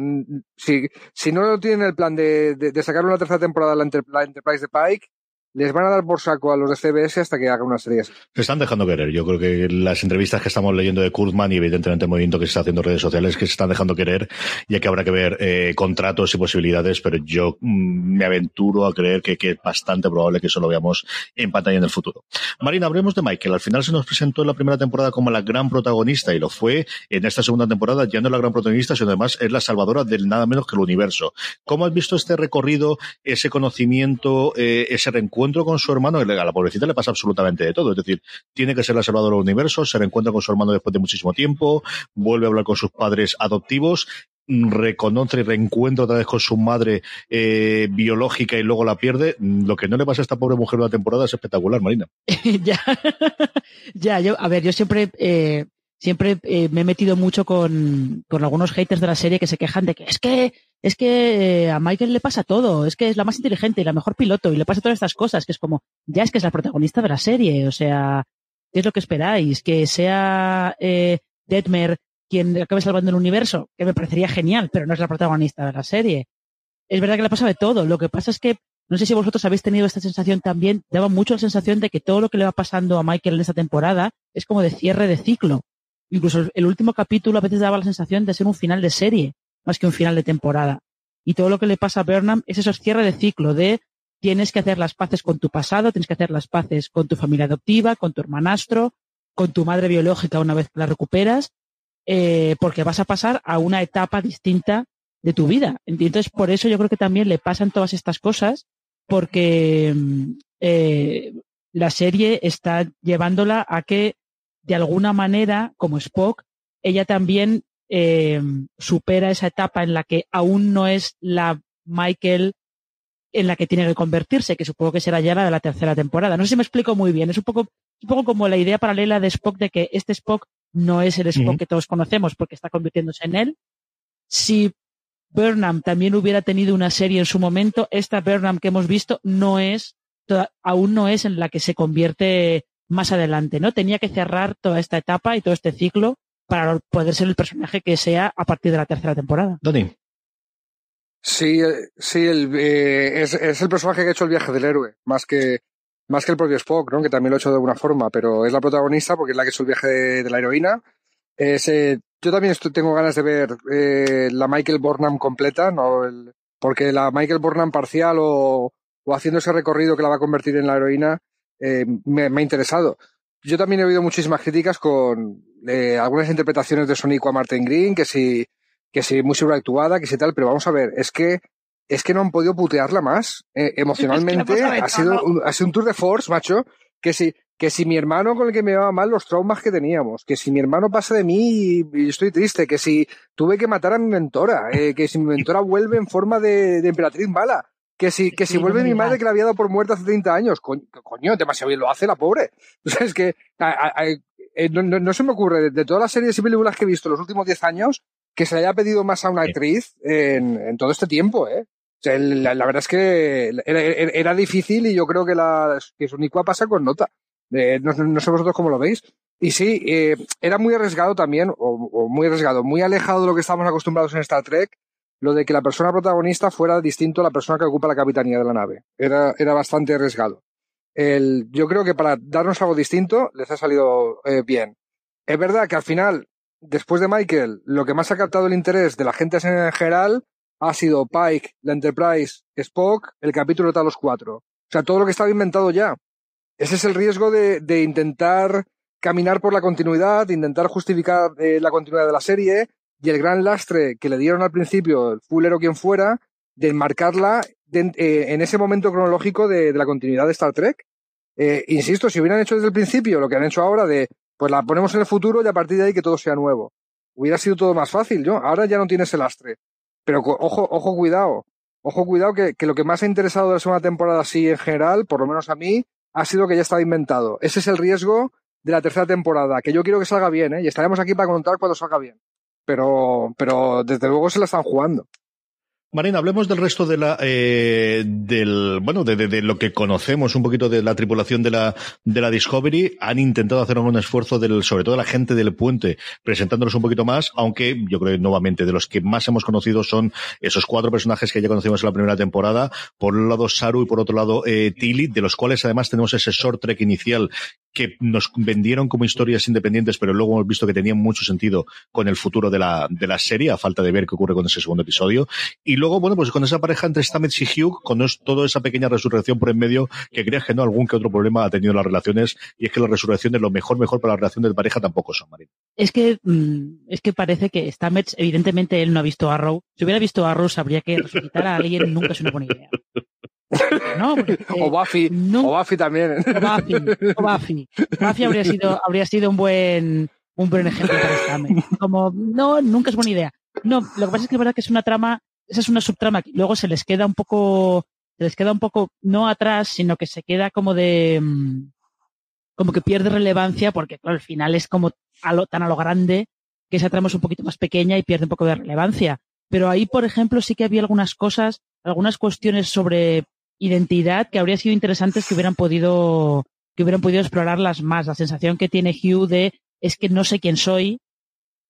si, si no tienen el plan de, de, sacar una tercera temporada la, la Enterprise de Pike, les van a dar por saco a los de CBS hasta que hagan una serie. Se están dejando querer. Yo creo que las entrevistas que estamos leyendo de Kurtzman y evidentemente el movimiento que se está haciendo en redes sociales que se están dejando querer, ya que habrá que ver eh, contratos y posibilidades, pero yo mm, me aventuro a creer que, que, es bastante probable que eso lo veamos en pantalla en el futuro. Marina, hablemos de Michael. Al final se nos presentó en la primera temporada como la gran protagonista y lo fue en esta segunda temporada, ya no es la gran protagonista, sino además es la salvadora del nada menos que el universo. ¿Cómo has visto este recorrido, ese conocimiento, eh, ese reencuentro? Con su hermano, a la pobrecita le pasa absolutamente de todo. Es decir, tiene que ser la salvadora del universo, se reencuentra con su hermano después de muchísimo tiempo, vuelve a hablar con sus padres adoptivos, reconoce y reencuentra otra vez con su madre eh, biológica y luego la pierde. Lo que no le pasa a esta pobre mujer una temporada es espectacular, Marina. ya, ya, yo, a ver, yo siempre, eh, siempre eh, me he metido mucho con, algunos haters de la serie que se quejan de que es que es que eh, a Michael le pasa todo, es que es la más inteligente y la mejor piloto y le pasa todas estas cosas, que es como, ya es que es la protagonista de la serie, o sea, ¿qué es lo que esperáis? Que sea eh, Detmer quien acabe salvando el universo, que me parecería genial, pero no es la protagonista de la serie. Es verdad que le pasa de todo, lo que pasa es que, no sé si vosotros habéis tenido esta sensación también, daba mucho la sensación de que todo lo que le va pasando a Michael en esta temporada es como de cierre de ciclo. Incluso el último capítulo a veces daba la sensación de ser un final de serie más que un final de temporada. Y todo lo que le pasa a Burnham es esos cierre de ciclo de tienes que hacer las paces con tu pasado, tienes que hacer las paces con tu familia adoptiva, con tu hermanastro, con tu madre biológica una vez que la recuperas, eh, porque vas a pasar a una etapa distinta de tu vida. Entonces, por eso yo creo que también le pasan todas estas cosas, porque mm, eh, la serie está llevándola a que, de alguna manera, como Spock, ella también eh, supera esa etapa en la que aún no es la Michael en la que tiene que convertirse, que supongo que será ya la de la tercera temporada. No sé si me explico muy bien. Es un poco, un poco como la idea paralela de Spock de que este Spock no es el Spock que todos conocemos porque está convirtiéndose en él. Si Burnham también hubiera tenido una serie en su momento, esta Burnham que hemos visto no es, aún no es en la que se convierte más adelante, ¿no? Tenía que cerrar toda esta etapa y todo este ciclo para poder ser el personaje que sea a partir de la tercera temporada. Doni. Sí, eh, sí, el, eh, es, es, el personaje que ha hecho el viaje del héroe, más que, más que el propio Spock, ¿no? Que también lo ha hecho de alguna forma, pero es la protagonista porque es la que ha hecho el viaje de, la heroína. Es, eh, yo también tengo ganas de ver eh, la Michael Burnham completa, ¿no? El, porque la Michael Burnham parcial o, o, haciendo ese recorrido que la va a convertir en la heroína eh, me, me, ha interesado. Yo también he oído muchísimas críticas con eh, algunas interpretaciones de Sonic a Martin Green, que si que si muy sobreactuada, que si tal, pero vamos a ver, es que es que no han podido putearla más. Eh, emocionalmente es que ha, sido un, ha sido un tour de force, macho, que si, que si mi hermano con el que me llevaba mal los traumas que teníamos, que si mi hermano pasa de mí y, y estoy triste, que si tuve que matar a mi mentora, eh, que si mi mentora vuelve en forma de, de emperatriz mala, que si, que si vuelve mi madre que la había dado por muerta hace 30 años, coño, coño demasiado bien lo hace la pobre. O sea, es que a, a, a, no, no, no, se me ocurre, de, de, todas las series y películas que he visto en los últimos 10 años, que se le haya pedido más a una actriz en, en todo este tiempo, ¿eh? O sea, la, la, verdad es que era, era, difícil y yo creo que, la, que Sonicua pasa con nota. Eh, no, no, sé vosotros cómo lo veis. Y sí, eh, era muy arriesgado también, o, o, muy arriesgado, muy alejado de lo que estamos acostumbrados en Star Trek, lo de que la persona protagonista fuera distinto a la persona que ocupa la capitanía de la nave. Era, era bastante arriesgado. El, yo creo que para darnos algo distinto les ha salido eh, bien. Es verdad que al final después de Michael, lo que más ha captado el interés de la gente en general ha sido Pike, la Enterprise, Spock, el capítulo de los cuatro. O sea, todo lo que estaba inventado ya. Ese es el riesgo de, de intentar caminar por la continuidad, de intentar justificar eh, la continuidad de la serie y el gran lastre que le dieron al principio, el fullero quien fuera, de enmarcarla eh, en ese momento cronológico de, la continuidad de Star Trek. Eh, insisto, si hubieran hecho desde el principio lo que han hecho ahora de pues la ponemos en el futuro y a partir de ahí que todo sea nuevo. Hubiera sido todo más fácil, ¿no? Ahora ya no tiene ese lastre. Pero ojo, ojo, cuidado. Ojo, cuidado, que, que lo que más ha interesado de la segunda temporada así en general, por lo menos a mí, ha sido que ya estaba inventado. Ese es el riesgo de la tercera temporada, que yo quiero que salga bien, ¿eh? Y estaremos aquí para contar cuando salga bien. Pero, pero desde luego se la están jugando. Marina, hablemos del resto de la, eh, del, bueno, de, de, de, lo que conocemos un poquito de la tripulación de la, de la Discovery. Han intentado hacer un esfuerzo del, sobre todo la gente del puente, presentándonos un poquito más, aunque yo creo nuevamente de los que más hemos conocido son esos cuatro personajes que ya conocimos en la primera temporada. Por un lado Saru y por otro lado eh, Tilly, de los cuales además tenemos ese short trek inicial que nos vendieron como historias independientes, pero luego hemos visto que tenían mucho sentido con el futuro de la, de la serie, a falta de ver qué ocurre con ese segundo episodio. Y luego, bueno, pues con esa pareja entre Stamets y Hugh, con es, toda esa pequeña resurrección por en medio, que creas que no, algún que otro problema ha tenido en las relaciones, y es que la resurrección de lo mejor, mejor para las relaciones de pareja tampoco son, Marina. Es que, es que parece que Stamets, evidentemente él no ha visto Arrow. Si hubiera visto Arrow, sabría que resucitar a alguien nunca es una buena idea. No, porque, o Buffy, no, o Buffy también. O Buffy, o Buffy. Buffy habría sido, habría sido un buen, un buen ejemplo para Stamets. Como, no, nunca es buena idea. No, lo que pasa es que es verdad que es una trama, esa es una subtrama que luego se les queda un poco, se les queda un poco, no atrás, sino que se queda como de, como que pierde relevancia porque claro, al final es como a lo, tan a lo grande que esa trama es un poquito más pequeña y pierde un poco de relevancia. Pero ahí, por ejemplo, sí que había algunas cosas, algunas cuestiones sobre identidad que habría sido interesantes que hubieran podido que hubieran podido explorarlas más. La sensación que tiene Hugh de es que no sé quién soy.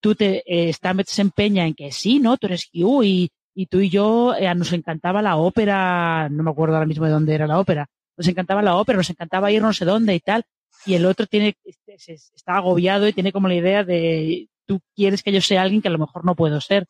Tú te eh, se empeña en que sí, ¿no? Tú eres Hugh y, y tú y yo eh, nos encantaba la ópera, no me acuerdo ahora mismo de dónde era la ópera. Nos encantaba la ópera, nos encantaba ir no sé dónde y tal. Y el otro tiene está agobiado y tiene como la idea de tú quieres que yo sea alguien que a lo mejor no puedo ser.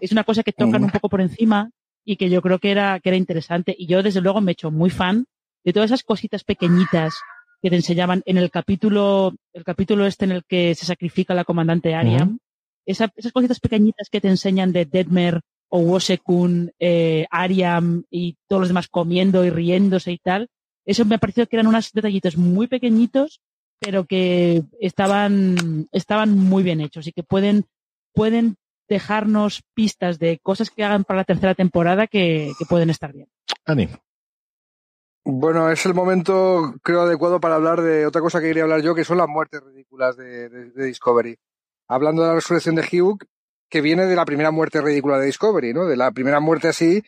Es una cosa que tocan un poco por encima y que yo creo que era, que era interesante. Y yo, desde luego, me he hecho muy fan de todas esas cositas pequeñitas que te enseñaban en el capítulo, el capítulo este en el que se sacrifica la comandante Ariam. Uh -huh. Esa, esas cositas pequeñitas que te enseñan de Deadmer o Wosekun, eh, Ariam y todos los demás comiendo y riéndose y tal. Eso me ha parecido que eran unos detallitos muy pequeñitos, pero que estaban, estaban muy bien hechos y que pueden, pueden dejarnos pistas de cosas que hagan para la tercera temporada que, que pueden estar bien. Ani. Bueno, es el momento, creo, adecuado para hablar de otra cosa que quería hablar yo, que son las muertes ridículas de, de, de Discovery. Hablando de la resurrección de Hugh, que viene de la primera muerte ridícula de Discovery, ¿no? De la primera muerte así,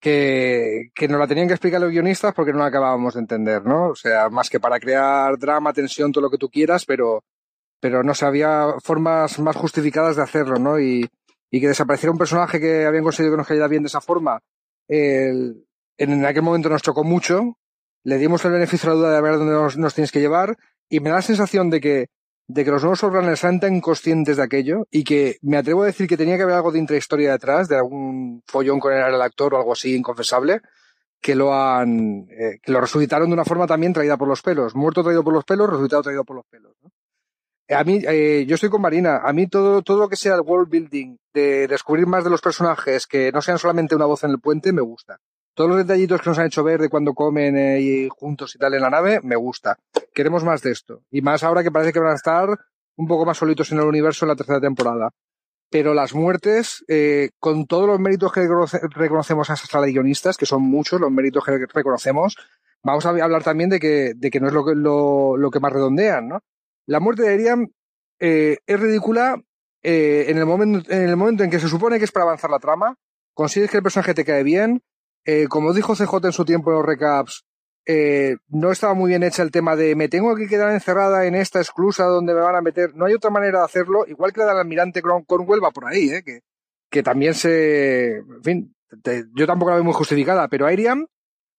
que, que nos la tenían que explicar los guionistas porque no la acabábamos de entender, ¿no? O sea, más que para crear drama, tensión, todo lo que tú quieras, pero, pero no sé, había formas más justificadas de hacerlo, ¿no? Y, y que desapareciera un personaje que habían conseguido que nos cayera bien de esa forma, el, en aquel momento nos chocó mucho, le dimos el beneficio de la duda de ver dónde nos, nos tienes que llevar, y me da la sensación de que, de que los nuevos showrunners eran tan conscientes de aquello, y que me atrevo a decir que tenía que haber algo de intrahistoria detrás, de algún follón con el actor o algo así inconfesable, que lo han, eh, que lo resucitaron de una forma también traída por los pelos. Muerto traído por los pelos, resucitado traído por los pelos. ¿no? A mí, eh, yo estoy con Marina. A mí todo, todo lo que sea el world building, de descubrir más de los personajes, que no sean solamente una voz en el puente, me gusta. Todos los detallitos que nos han hecho ver de cuando comen eh, y juntos y tal en la nave, me gusta. Queremos más de esto. Y más ahora que parece que van a estar un poco más solitos en el universo en la tercera temporada. Pero las muertes, eh, con todos los méritos que reconocemos a esas guionistas, que son muchos los méritos que reconocemos, vamos a hablar también de que, no es lo que, más redondean, ¿no? La muerte de Ariam eh, es ridícula eh, en, el momento, en el momento en que se supone que es para avanzar la trama, consigues que el personaje te cae bien, eh, como dijo CJ en su tiempo en los recaps, eh, no estaba muy bien hecha el tema de me tengo que quedar encerrada en esta exclusa donde me van a meter. No hay otra manera de hacerlo, igual que la del almirante Cornwell va por ahí, ¿eh? que, que también se. En fin, yo tampoco la veo muy justificada, pero Ariam,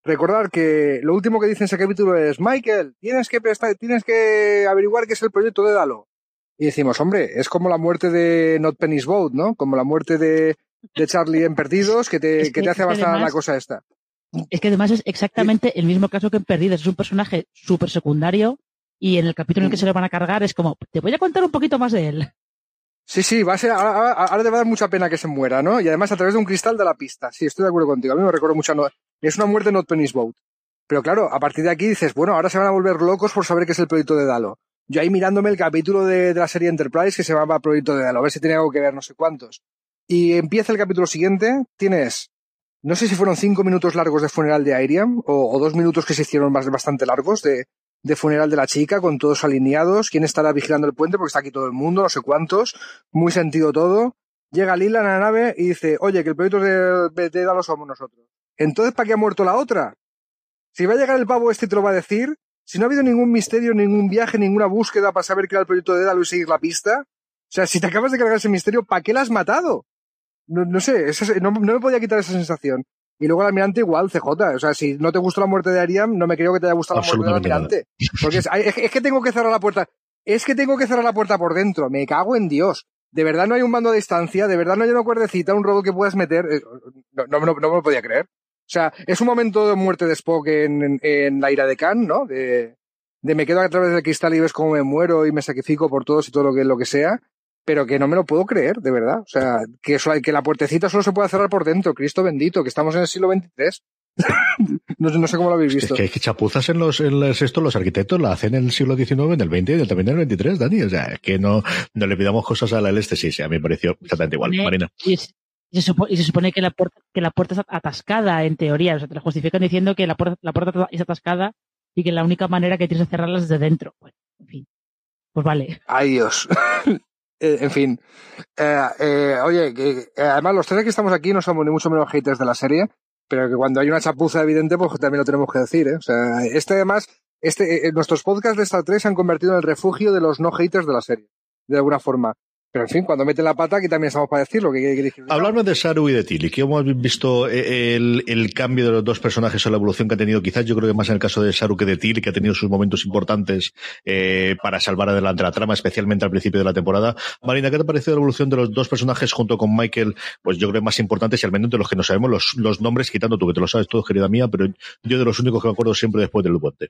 recordar que lo último que dice en ese capítulo es: Michael, tienes que, prestar, tienes que averiguar qué es el proyecto de Dalo. Y decimos, hombre, es como la muerte de Not Penny's Boat, ¿no? Como la muerte de, de Charlie en Perdidos, que te, que te hace avanzar la cosa esta. Es que además es exactamente el mismo caso que en Perdidos. Es un personaje súper secundario y en el capítulo en el que se lo van a cargar es como, te voy a contar un poquito más de él. Sí, sí, va a ser, ahora, ahora te va a dar mucha pena que se muera, ¿no? Y además a través de un cristal de la pista. Sí, estoy de acuerdo contigo. A mí me recuerdo mucho. No, es una muerte not Penny's Boat. Pero claro, a partir de aquí dices, bueno, ahora se van a volver locos por saber qué es el proyecto de Dalo. Yo ahí mirándome el capítulo de, de la serie Enterprise que se llama Proyecto de Dalo, a ver si tiene algo que ver, no sé cuántos. Y empieza el capítulo siguiente, tienes no sé si fueron cinco minutos largos de funeral de Airiam o, dos minutos que se hicieron bastante largos de, funeral de la chica con todos alineados, quién estará vigilando el puente porque está aquí todo el mundo, no sé cuántos, muy sentido todo. Llega Lila en la nave y dice, oye, que el proyecto de Bethesda lo somos nosotros. Entonces, ¿para qué ha muerto la otra? Si va a llegar el pavo este te lo va a decir, si no ha habido ningún misterio, ningún viaje, ninguna búsqueda para saber qué era el proyecto de Dalo y seguir la pista, o sea, si te acabas de cargar ese misterio, ¿para qué la has matado? No, no sé, no, no, me podía quitar esa sensación. Y luego el almirante igual, CJ. O sea, si no te gustó la muerte de Ariam, no me creo que te haya gustado la muerte del almirante. Porque es, es, es, que tengo que cerrar la puerta. Es que tengo que cerrar la puerta por dentro. Me cago en Dios. De verdad no hay un mando a distancia. De verdad no hay una cuerdecita, un robot que puedas meter. No, no, no, no me lo podía creer. O sea, es un momento de muerte de Spock en, en, en la ira de Khan, ¿no? De, de me quedo a través del cristal y ves cómo me muero y me sacrifico por todos y todo lo que, lo que sea pero que no me lo puedo creer, de verdad. O sea, que, eso, que la puertecita solo se puede cerrar por dentro, Cristo bendito, que estamos en el siglo XXIII. no, no, sé cómo lo habéis visto. Es que, es que chapuzas en los, en los, esto, los arquitectos la hacen en el siglo XIX, en el XX y también en el XXIII, Dani. O sea, es que no, no le pidamos cosas a la este, sí, sí, a mí me pareció exactamente igual, Marina. Y, es, se supone, y, se supone, que la puerta, que la puerta está atascada, en teoría. O sea, te lo justifican diciendo que la puerta, la puerta es atascada y que la única manera que tienes de cerrarla es desde dentro. Bueno, en fin. Pues vale. Ay, Dios. Eh, en fin. Eh, eh, oye, que, además los tres que estamos aquí no somos ni mucho menos haters de la serie, pero que cuando hay una chapuza evidente, pues también lo tenemos que decir, ¿eh? O sea, este además, este, nuestros podcasts de Star Trek se han convertido en el refugio de los no haters de la serie, de alguna forma. Pero en fin, cuando mete la pata, aquí también estamos para decirlo. Que, Hablarme de Saru y de Tilly, que hemos visto el, el, cambio de los dos personajes o la evolución que ha tenido, quizás yo creo que más en el caso de Saru que de Tilly, que ha tenido sus momentos importantes eh, para salvar adelante la trama, especialmente al principio de la temporada. Marina, ¿qué te ha parecido la evolución de los dos personajes junto con Michael? Pues yo creo que más importantes y al menos de los que no sabemos los, los nombres, quitando tú, que te lo sabes todo, querida mía, pero yo de los únicos que me acuerdo siempre después del puente.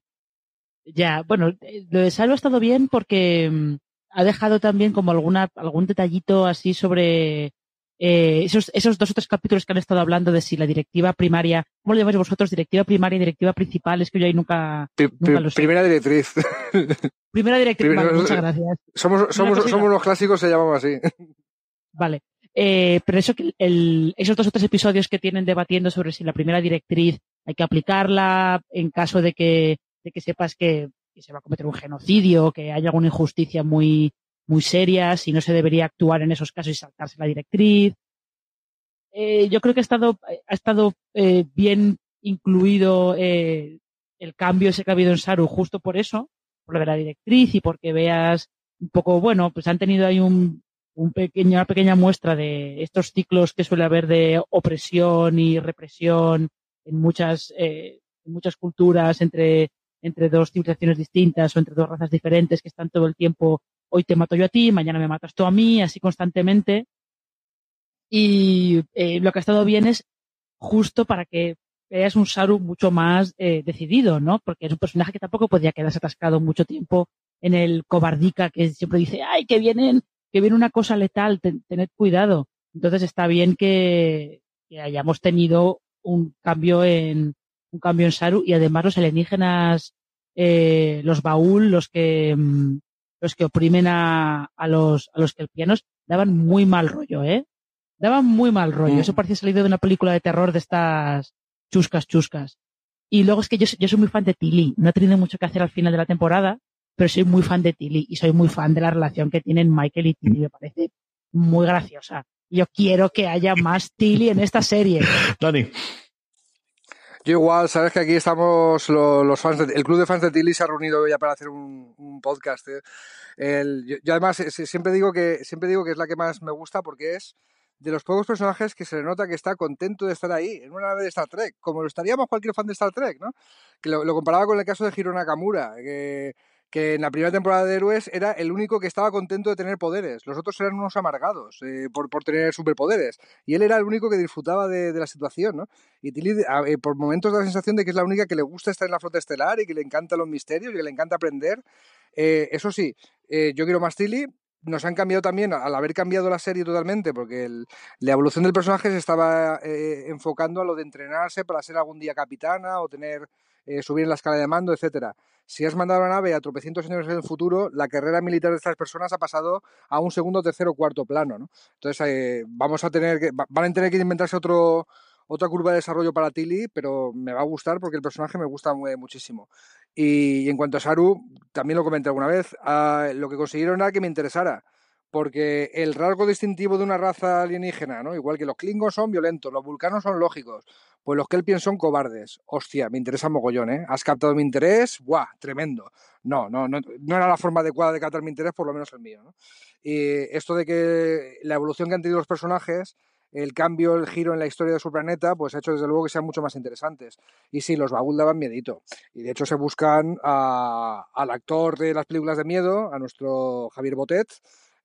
Ya, bueno, lo de Saru ha estado bien porque ha dejado también como alguna, algún detallito así sobre eh, esos, esos dos o tres capítulos que han estado hablando de si la directiva primaria, ¿cómo lo llamáis vosotros? Directiva primaria y directiva principal, es que yo ahí nunca, P nunca lo sé. Primera directriz. Primera directriz, vale, muchas gracias. Somos, somos, somos los clásicos, se llamamos así. Vale. Eh, pero eso, el, esos dos o tres episodios que tienen debatiendo sobre si la primera directriz hay que aplicarla en caso de que, de que sepas que que se va a cometer un genocidio, que haya alguna injusticia muy, muy seria, si no se debería actuar en esos casos y saltarse la directriz. Eh, yo creo que ha estado, ha estado eh, bien incluido eh, el cambio ese que ha habido en Saru justo por eso, por lo de la directriz y porque veas un poco, bueno, pues han tenido ahí un, un pequeño, una pequeña muestra de estos ciclos que suele haber de opresión y represión en muchas, en muchas culturas entre, entre dos civilizaciones distintas o entre dos razas diferentes que están todo el tiempo, hoy te mato yo a ti, mañana me matas tú a mí, así constantemente. Y eh, lo que ha estado bien es justo para que veas un Saru mucho más eh, decidido, ¿no? Porque es un personaje que tampoco podía quedarse atascado mucho tiempo en el cobardica que siempre dice, ay, que vienen, que viene una cosa letal, tened cuidado. Entonces está bien que, que hayamos tenido un cambio en, un cambio en Saru y además los alienígenas, eh, los baúl, los que, mm, los que oprimen a, a los, a los kelpianos, daban muy mal rollo, ¿eh? Daban muy mal rollo. Mm. Eso parecía salido de una película de terror de estas chuscas, chuscas. Y luego es que yo, yo soy muy fan de Tilly. No he tenido mucho que hacer al final de la temporada, pero soy muy fan de Tilly y soy muy fan de la relación que tienen Michael y Tilly. Me parece muy graciosa. Yo quiero que haya más Tilly en esta serie. Dani. Yo igual, sabes que aquí estamos los, fans, el club de fans de Tilly se ha reunido ya para hacer un, podcast. ¿eh? yo, además siempre digo que siempre digo que es la que más me gusta porque es de los pocos personajes que se le nota que está contento de estar ahí, en una nave de Star Trek, como lo estaríamos cualquier fan de Star Trek, ¿no? Que lo, comparaba con el caso de Hiro Nakamura, que, que en la primera temporada de Héroes era el único que estaba contento de tener poderes. Los otros eran unos amargados eh, por, por, tener superpoderes. Y él era el único que disfrutaba de, de la situación, ¿no? Y Tilly, eh, por momentos da la sensación de que es la única que le gusta estar en la flota estelar y que le encantan los misterios y que le encanta aprender. Eh, eso sí, yo quiero más Tilly, nos han cambiado también, al haber cambiado la serie totalmente, porque la evolución del personaje se estaba enfocando a lo de entrenarse para ser algún día capitana o tener eh, subir en la escala de mando, etcétera. Si has mandado la nave a tropecientos años en el futuro, la carrera militar de estas personas ha pasado a un segundo, tercero, cuarto plano, ¿no? Entonces eh, vamos a tener que, van a tener que inventarse otro otra curva de desarrollo para Tilly, pero me va a gustar porque el personaje me gusta muchísimo. Y, en cuanto a Saru, también lo comenté alguna vez, ah, lo que consiguieron era que me interesara. Porque el rasgo distintivo de una raza alienígena, ¿no? Igual que los Klingons son violentos, los vulcanos son lógicos, pues los Kelpiens son cobardes. Hostia, me interesa mogollón, ¿eh? Has captado mi interés, ¡buah! Tremendo. No, no, no, no era la forma adecuada de captar mi interés, por lo menos el mío, ¿no? Y esto de que la evolución que han tenido los personajes el cambio, el giro en la historia de su planeta, pues ha hecho desde luego que sean mucho más interesantes. Y sí, los Bagul daban miedito. Y de hecho se buscan al actor de las películas de miedo, a nuestro Javier Botet,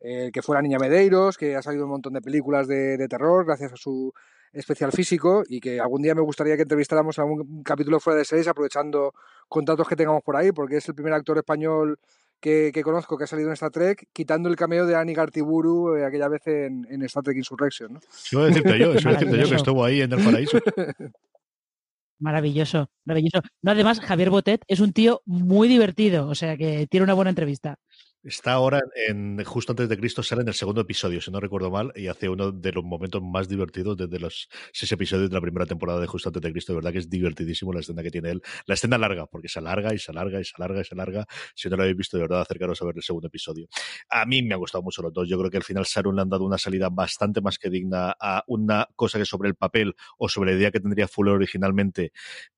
eh, que fue la Niña Medeiros, que ha salido un montón de películas de, terror gracias a su especial físico y que algún día me gustaría que entrevistáramos a algún capítulo fuera de series aprovechando contactos que tengamos por ahí, porque es el primer actor español que, conozco que ha salido en Star Trek, quitando el cameo de Annie Gartiburu eh, aquella vez en, en, Star Trek Insurrection. ¿no? Yo decirte yo, yo que estuvo ahí en el paraíso. Maravilloso, maravilloso. No, además, Javier Botet es un tío muy divertido, o sea que tiene una buena entrevista. Está ahora en justo antes de Cristo, sale en el segundo episodio, si no recuerdo mal, y hace uno de los momentos más divertidos desde los seis episodios de la primera temporada de Justo antes de Cristo. De verdad que es divertidísimo la escena que tiene él. La escena larga, porque se alarga y se alarga y se alarga y se alarga. Si no lo habéis visto, de verdad, acercaros a ver el segundo episodio. A mí me ha gustado mucho los dos. Yo creo que al final Sarun le han dado una salida bastante más que digna a una cosa que sobre el papel o sobre la idea que tendría Fuller originalmente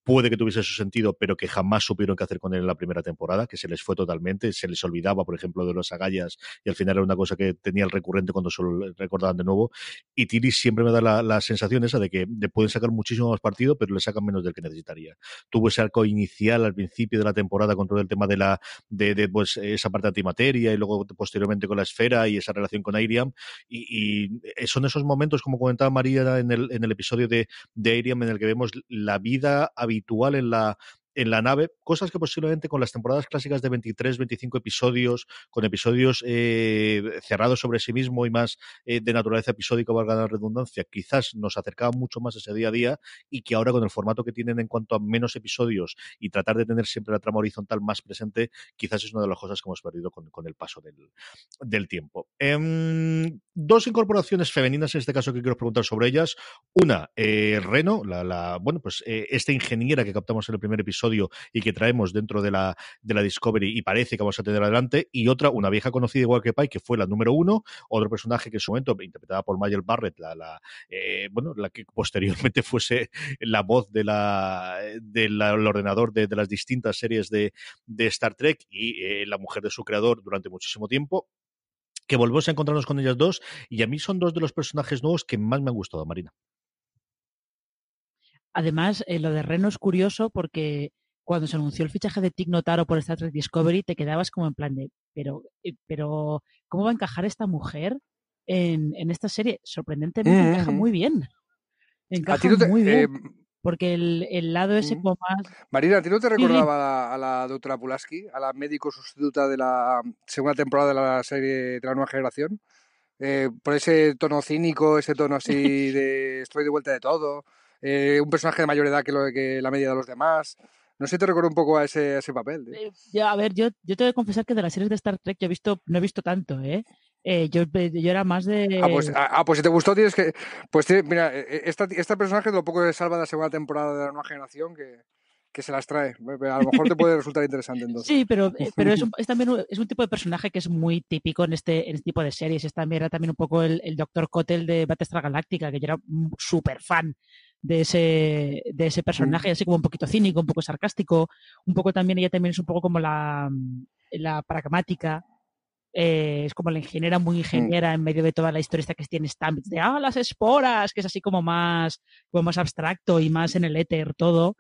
puede que tuviese su sentido, pero que jamás supieron qué hacer con él en la primera temporada, que se les fue totalmente, se les olvidaba, por ejemplo, de los agallas y al final era una cosa que tenía el recurrente cuando se lo recordaban de nuevo. Y Tiri siempre me da la, sensación esa de que le pueden sacar muchísimo más partido, pero le sacan menos del que necesitaría. Tuvo ese arco inicial al principio de la temporada con todo el tema de la de, pues, esa parte de antimateria y luego posteriormente con la esfera y esa relación con Airiam. Y, son esos momentos, como comentaba María en el, episodio de, de en el que vemos la vida habitual en la en la nave, cosas que posiblemente con las temporadas clásicas de 23, 25 episodios, con episodios eh, cerrados sobre sí mismo y más eh, de naturaleza episódica, valga la redundancia, quizás nos acercaban mucho más a ese día a día y que ahora con el formato que tienen en cuanto a menos episodios y tratar de tener siempre la trama horizontal más presente, quizás es una de las cosas que hemos perdido con, el paso del, tiempo. Em, dos incorporaciones femeninas en este caso que quiero preguntar sobre ellas. Una, eh, Reno, la, bueno, pues esta ingeniera que captamos en el primer episodio y que traemos dentro de la, de la Discovery y parece que vamos a tener adelante, y otra, una vieja conocida igual que Pai, que fue la número uno, otro personaje que en su momento, interpretada por Mayel Barrett, la, la eh, bueno, la que posteriormente fuese la voz de la, del ordenador de, de, las distintas series de, de Star Trek y eh, la mujer de su creador durante muchísimo tiempo que volvemos a encontrarnos con ellas dos, y a mí son dos de los personajes nuevos que más me han gustado, Marina. Además, eh, lo de Reno es curioso porque cuando se anunció el fichaje de Tig Notaro por Star Trek Discovery, te quedabas como en plan de, pero, eh, pero ¿cómo va a encajar esta mujer en, en esta serie? Sorprendentemente encaja muy bien. Encaja muy bien. Eh, porque el, el, lado ese como más... Marina, ¿a ti no te recordaba a la, doctora Pulaski, a la médico sustituta de la segunda temporada de la serie de la nueva generación? Eh, por ese tono cínico, ese tono así de estoy de vuelta de todo, eh, un personaje de mayor edad que, lo, que la media de los demás. No sé, te recuerdo un poco a ese, ese papel. Eh, ya, a ver, yo, yo te voy a confesar que de las series de Star Trek yo he visto, no he visto tanto, ¿eh? Eh, yo, yo, era más de. Ah pues, ah, ah, pues si te gustó, tienes que. Pues mira, e, e, esta, este personaje es lo poco que salva de la segunda temporada de la nueva generación que, que se las trae. A lo mejor te puede resultar interesante entonces. Sí, pero, eh, pero es, un, es, también un, es un tipo de personaje que es muy típico en este, en este tipo de series. Es también, era también un poco el, el Dr. Cotel de Battlestar Galáctica, que yo era súper fan de ese, de ese personaje, así como un poquito cínico, un poco sarcástico, un poco también, ella también es un poco como la, la pragmática eh, es como la ingeniera muy ingeniera en medio de toda la historia que tiene Stamps de ah, las esporas, que es así como más, como más abstracto y más en el éter todo.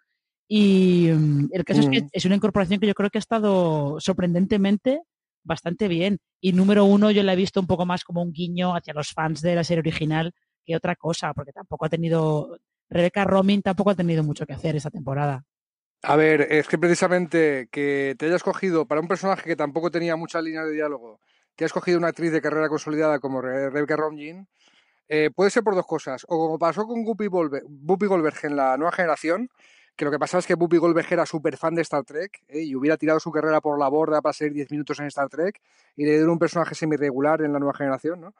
Y mm, el caso es que es una incorporación que yo creo que ha estado sorprendentemente bastante bien. Y número uno, yo la he visto un poco más como un guiño hacia los fans de la serie original que otra cosa, porque tampoco ha tenido. Rebecca Romijn tampoco ha tenido mucho que hacer esta temporada. A ver, es que precisamente que te hayas cogido para un personaje que tampoco tenía muchas líneas de diálogo, que has cogido una actriz de carrera consolidada como Rebecca Romijn, eh, puede ser por dos cosas. O como pasó con Guppy Goldberg, en la nueva generación, que lo que pasaba es que Guppy Goldberg era súper fan de Star Trek eh, y hubiera tirado su carrera por la borda para ser 10 minutos en Star Trek y le dieron un personaje semi-regular en la nueva generación, ¿no?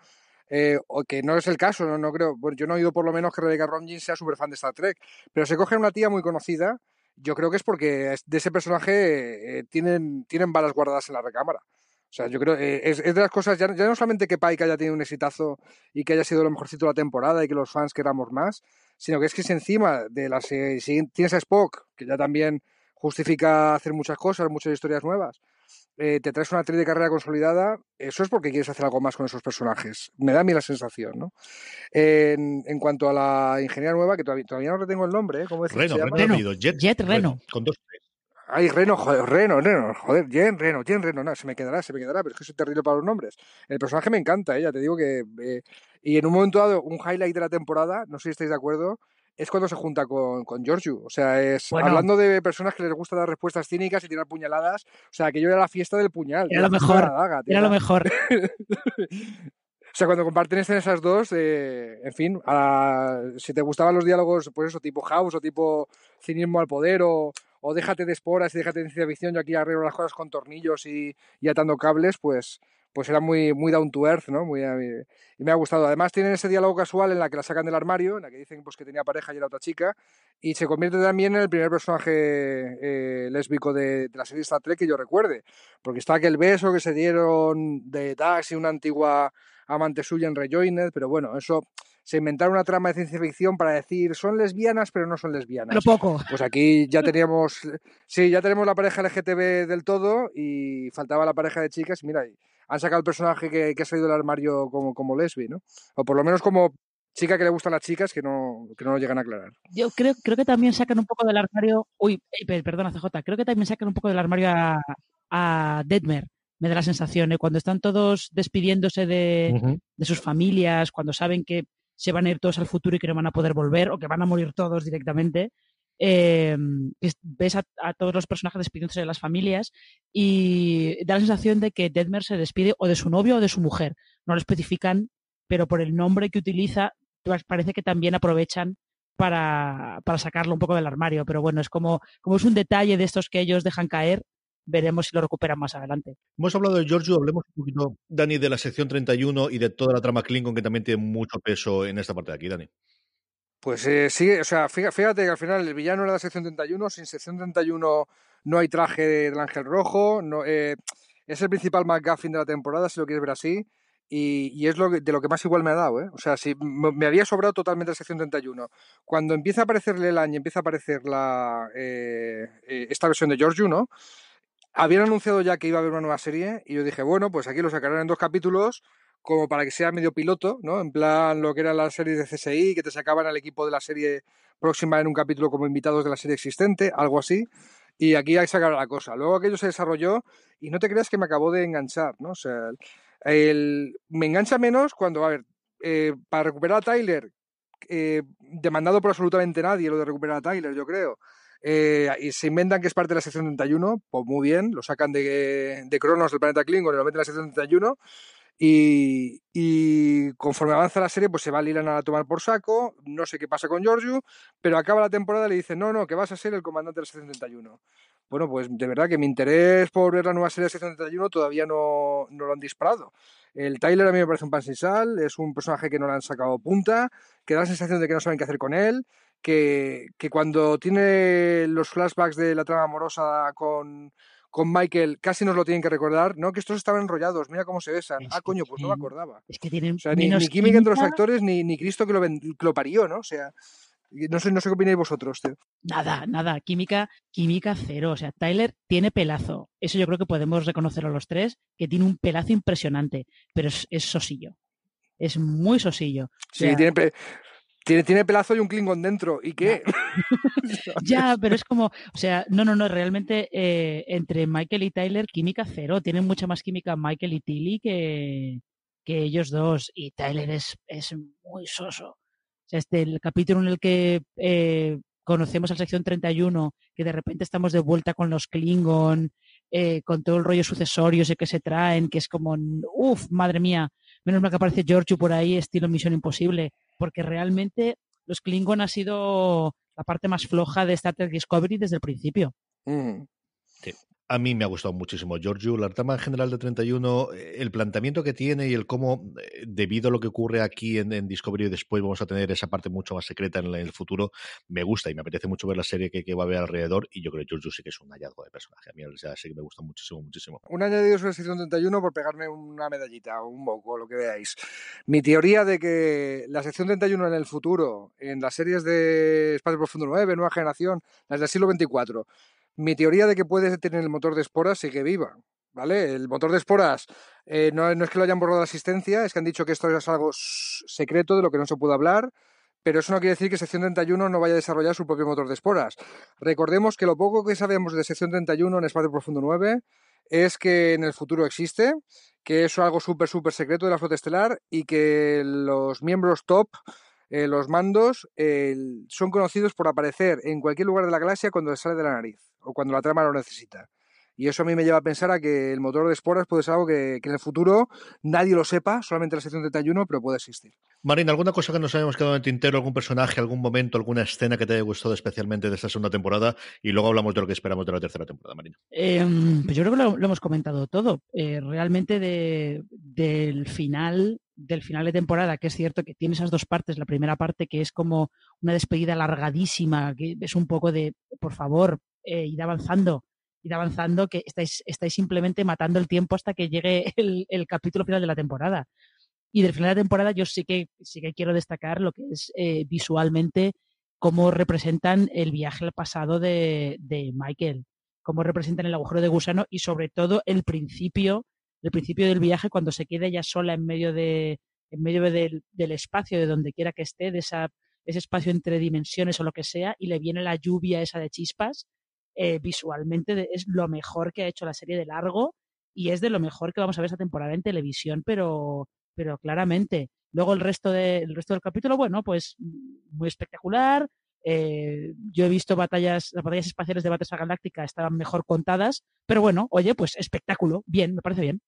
Eh, o que no es el caso, no, no creo. Bueno, yo no he oído por lo menos que Rebecca Romijn sea súper fan de Star Trek, pero se coge una tía muy conocida yo creo que es porque de ese personaje eh, tienen, tienen balas guardadas en la recámara. O sea, yo creo que eh, es, es, de las cosas, ya, no solamente que Pike haya tenido un exitazo y que haya sido lo mejorcito de la temporada y que los fans queramos más, sino que es que si encima de las si tienes a Spock, que ya también justifica hacer muchas cosas, muchas historias nuevas, eh, te traes una actriz de carrera consolidada, eso es porque quieres hacer algo más con esos personajes. Me da a mí la sensación, ¿no? En, en cuanto a la ingeniera nueva, que todavía, todavía no retengo el nombre, ¿eh? ¿Cómo es? Reno, Reno, Jet, Jet Reno. Con dos Ay, Reno, joder, Reno, Reno, joder, Jen, Reno, Jen, Reno, no, se me quedará, se me quedará, pero es que soy terrible para los nombres. El personaje me encanta, ella, ¿eh? te digo que... Eh, y en un momento dado, un highlight de la temporada, no sé si estáis de acuerdo, es cuando se junta con, con Giorgio. O sea, es hablando de personas que les gusta dar respuestas cínicas y tirar puñaladas. O sea, que yo era la fiesta del puñal. Era lo mejor. era lo mejor. O sea, cuando comparten esas dos, eh, en fin, si te gustaban los diálogos, pues eso, tipo House o tipo cinismo al poder o, o déjate de esporas y déjate de ciencia ficción, yo aquí arreglo las cosas con tornillos y, y atando cables, pues, pues era muy, muy down to earth, ¿no? Muy, eh, y me ha gustado. Además tienen ese diálogo casual en la que la sacan del armario, en la que dicen pues, que tenía pareja y era otra chica, y se convierte también en el primer personaje eh, lésbico de, la serie Star Trek que yo recuerde, porque está aquel beso que se dieron de Dax y una antigua amante suya en Rejoined, pero bueno, eso se inventaron una trama de ciencia ficción para decir son lesbianas pero no son lesbianas. Pero poco. Pues aquí ya teníamos, sí, ya tenemos la pareja LGTB del todo y faltaba la pareja de chicas. Mira, han sacado el personaje que, que ha salido del armario como, como lesbi, ¿no? O por lo menos como chica que le gustan las chicas que no, que no lo llegan a aclarar. Yo creo, creo que también sacan un poco del armario, uy, perdona CJ, creo que también sacan un poco del armario a, a Deadmer me da la sensación, ¿eh? cuando están todos despidiéndose de, de, sus familias, cuando saben que se van a ir todos al futuro y que no van a poder volver o que van a morir todos directamente, eh, ves a, todos los personajes despidiéndose de las familias y da la sensación de que Deadmer se despide o de su novio o de su mujer. No lo especifican, pero por el nombre que utiliza, parece que también aprovechan para, para sacarlo un poco del armario. Pero bueno, es como, como es un detalle de estos que ellos dejan caer, veremos si lo recuperan más adelante. Hemos hablado de Giorgio, hablemos un poquito, Dani, de la sección 31 y de toda la trama Klingon que también tiene mucho peso en esta parte de aquí, Dani. Pues eh, sí, o sea, fíjate que al final el villano era la sección 31, sin sección 31 no hay traje del ángel rojo, no, eh, es el principal McGuffin de la temporada, si lo quieres ver así, y, es lo de lo que más igual me ha dado, ¿eh? O sea, si me había sobrado totalmente la sección 31. Cuando empieza a aparecer Leland y empieza a aparecer la, eh, esta versión de Giorgio, ¿no? habían anunciado ya que iba a haber una nueva serie y yo dije, bueno, pues aquí lo sacarán en dos capítulos como para que sea medio piloto, ¿no? En plan lo que eran las series de CSI, que te sacaban al equipo de la serie próxima en un capítulo como invitados de la serie existente, algo así. Y aquí hay que sacar la cosa. Luego aquello se desarrolló y no te creas que me acabó de enganchar, ¿no? O sea, el, me engancha menos cuando, a ver, eh, para recuperar a Tyler, eh, demandado por absolutamente nadie lo de recuperar a Tyler, yo creo. Eh, y se inventan que es parte de la sección 31, pues muy bien, lo sacan de, de Cronos del planeta Klingon y lo meten en la sección 31. Y, y, conforme avanza la serie, pues se va Lilan a tomar por saco. No sé qué pasa con Giorgio, pero acaba la temporada y le dicen: No, no, que vas a ser el comandante de la sección 31. Bueno, pues de verdad que mi interés por ver la nueva serie de sección 31 todavía no, no lo han disparado. El Tyler a mí me parece un pan sin sal, es un personaje que no le han sacado punta, que da la sensación de que no saben qué hacer con él, que, que cuando tiene los flashbacks de la trama amorosa con, con Michael casi nos lo tienen que recordar, ¿no? Que estos estaban enrollados, mira cómo se besan. Es ah, coño, pues no me acordaba. Es que tienen o sea, ni, ni, química entre los actores, ni, ni Cristo que lo, que lo, parió, ¿no? O sea, no sé, no sé qué opináis vosotros, tío. Nada, nada, química, química cero. O sea, Tyler tiene pelazo. Eso yo creo que podemos reconocerlo los tres, que tiene un pelazo impresionante, pero es, es sosillo. Es muy sosillo. O sea, sí, tiene, pe tiene, tiene, pelazo y un Klingon dentro. ¿Y qué? ya, pero es como, o sea, no, no, no, realmente eh, entre Michael y Tyler, química cero. Tienen mucha más química Michael y Tilly que, que ellos dos. Y Tyler es, es muy soso. O sea, este, el capítulo en el que eh, conocemos a la sección 31, que de repente estamos de vuelta con los Klingon, eh, con todo el rollo sucesorio ese que se traen, que es como, uff, madre mía, menos mal que aparece Giorgio por ahí, estilo Misión Imposible porque realmente los Klingon ha sido la parte más floja de Star Trek Discovery desde el principio. Mm. Sí a mí me ha gustado muchísimo. Giorgio, la trama general de 31, eh, el planteamiento que tiene y el cómo, eh, debido a lo que ocurre aquí en, en Discovery, después vamos a tener esa parte mucho más secreta en, el futuro, me gusta y me apetece mucho ver la serie que, que va a haber alrededor. Y yo creo que Giorgio sí que es un hallazgo de personaje. A mí sí que me gusta muchísimo, muchísimo. Un añadido sobre sección 31 por pegarme una medallita un moco, lo que veáis. Mi teoría de que la sección 31 en el futuro, en las series de Espacio Profundo 9, Nueva Generación, las del siglo 24, mi teoría de que puede tener el motor de esporas sigue viva. ¿Vale? El motor de esporas eh, no, es que lo hayan borrado la asistencia, es que han dicho que esto es algo secreto de lo que no se puede hablar, pero eso no quiere decir que sección 31 no vaya a desarrollar su propio motor de esporas. Recordemos que lo poco que sabemos de sección 31 en Espacio Profundo 9 es que en el futuro existe, que es algo súper, súper secreto de la flota estelar y que los miembros top eh, los mandos eh, son conocidos por aparecer en cualquier lugar de la galaxia cuando les sale de la nariz o cuando la trama lo necesita. Y eso a mí me lleva a pensar a que el motor de esporas puede ser algo que, que en el futuro nadie lo sepa, solamente la sección 31, pero puede existir. Marina, ¿alguna cosa que nos hayamos quedado en el tintero, algún personaje, algún momento, alguna escena que te haya gustado especialmente de esta segunda temporada? Y luego hablamos de lo que esperamos de la tercera temporada, Marina. Eh, pues yo creo que lo, lo hemos comentado todo. Eh, realmente de, del final del final de temporada, que es cierto que tiene esas dos partes. La primera parte que es como una despedida largadísima, que es un poco de, por favor, eh, ir avanzando, ir avanzando, que estáis, estáis simplemente matando el tiempo hasta que llegue el, el, capítulo final de la temporada. Y del final de la temporada yo sí que, sí que quiero destacar lo que es eh, visualmente cómo representan el viaje al pasado de, de Michael, cómo representan el agujero de gusano y sobre todo el principio el principio del viaje cuando se queda ella sola en medio de en medio del, del espacio de donde quiera que esté de esa ese espacio entre dimensiones o lo que sea y le viene la lluvia esa de chispas eh, visualmente es lo mejor que ha hecho la serie de largo y es de lo mejor que vamos a ver esta temporada en televisión pero pero claramente luego el resto de, el resto del capítulo bueno pues muy espectacular eh, yo he visto batallas, las batallas espaciales de Battlestar Galáctica estaban mejor contadas, pero bueno, oye, pues espectáculo, bien, me parece bien.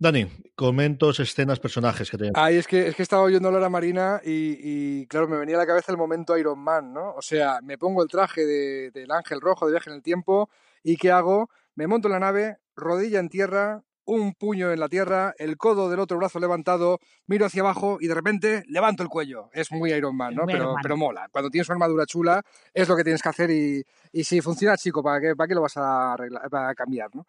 Dani, comentos, escenas, personajes que te. Ay, es que, es que estaba oyendo a Marina y, y, claro, me venía a la cabeza el momento Iron Man, ¿no? O sea, me pongo el traje del de, ángel rojo de viaje en el tiempo y ¿qué hago? Me monto en la nave, rodilla en tierra, un puño en la tierra, el codo del otro brazo levantado, miro hacia abajo y de repente levanto el cuello. Es muy Iron Man, ¿no? Pero, pero mola. Cuando tienes una armadura chula, es lo que tienes que hacer y, y si funciona, chico, ¿para qué, para qué lo vas a, arreglar, para cambiar, ¿no?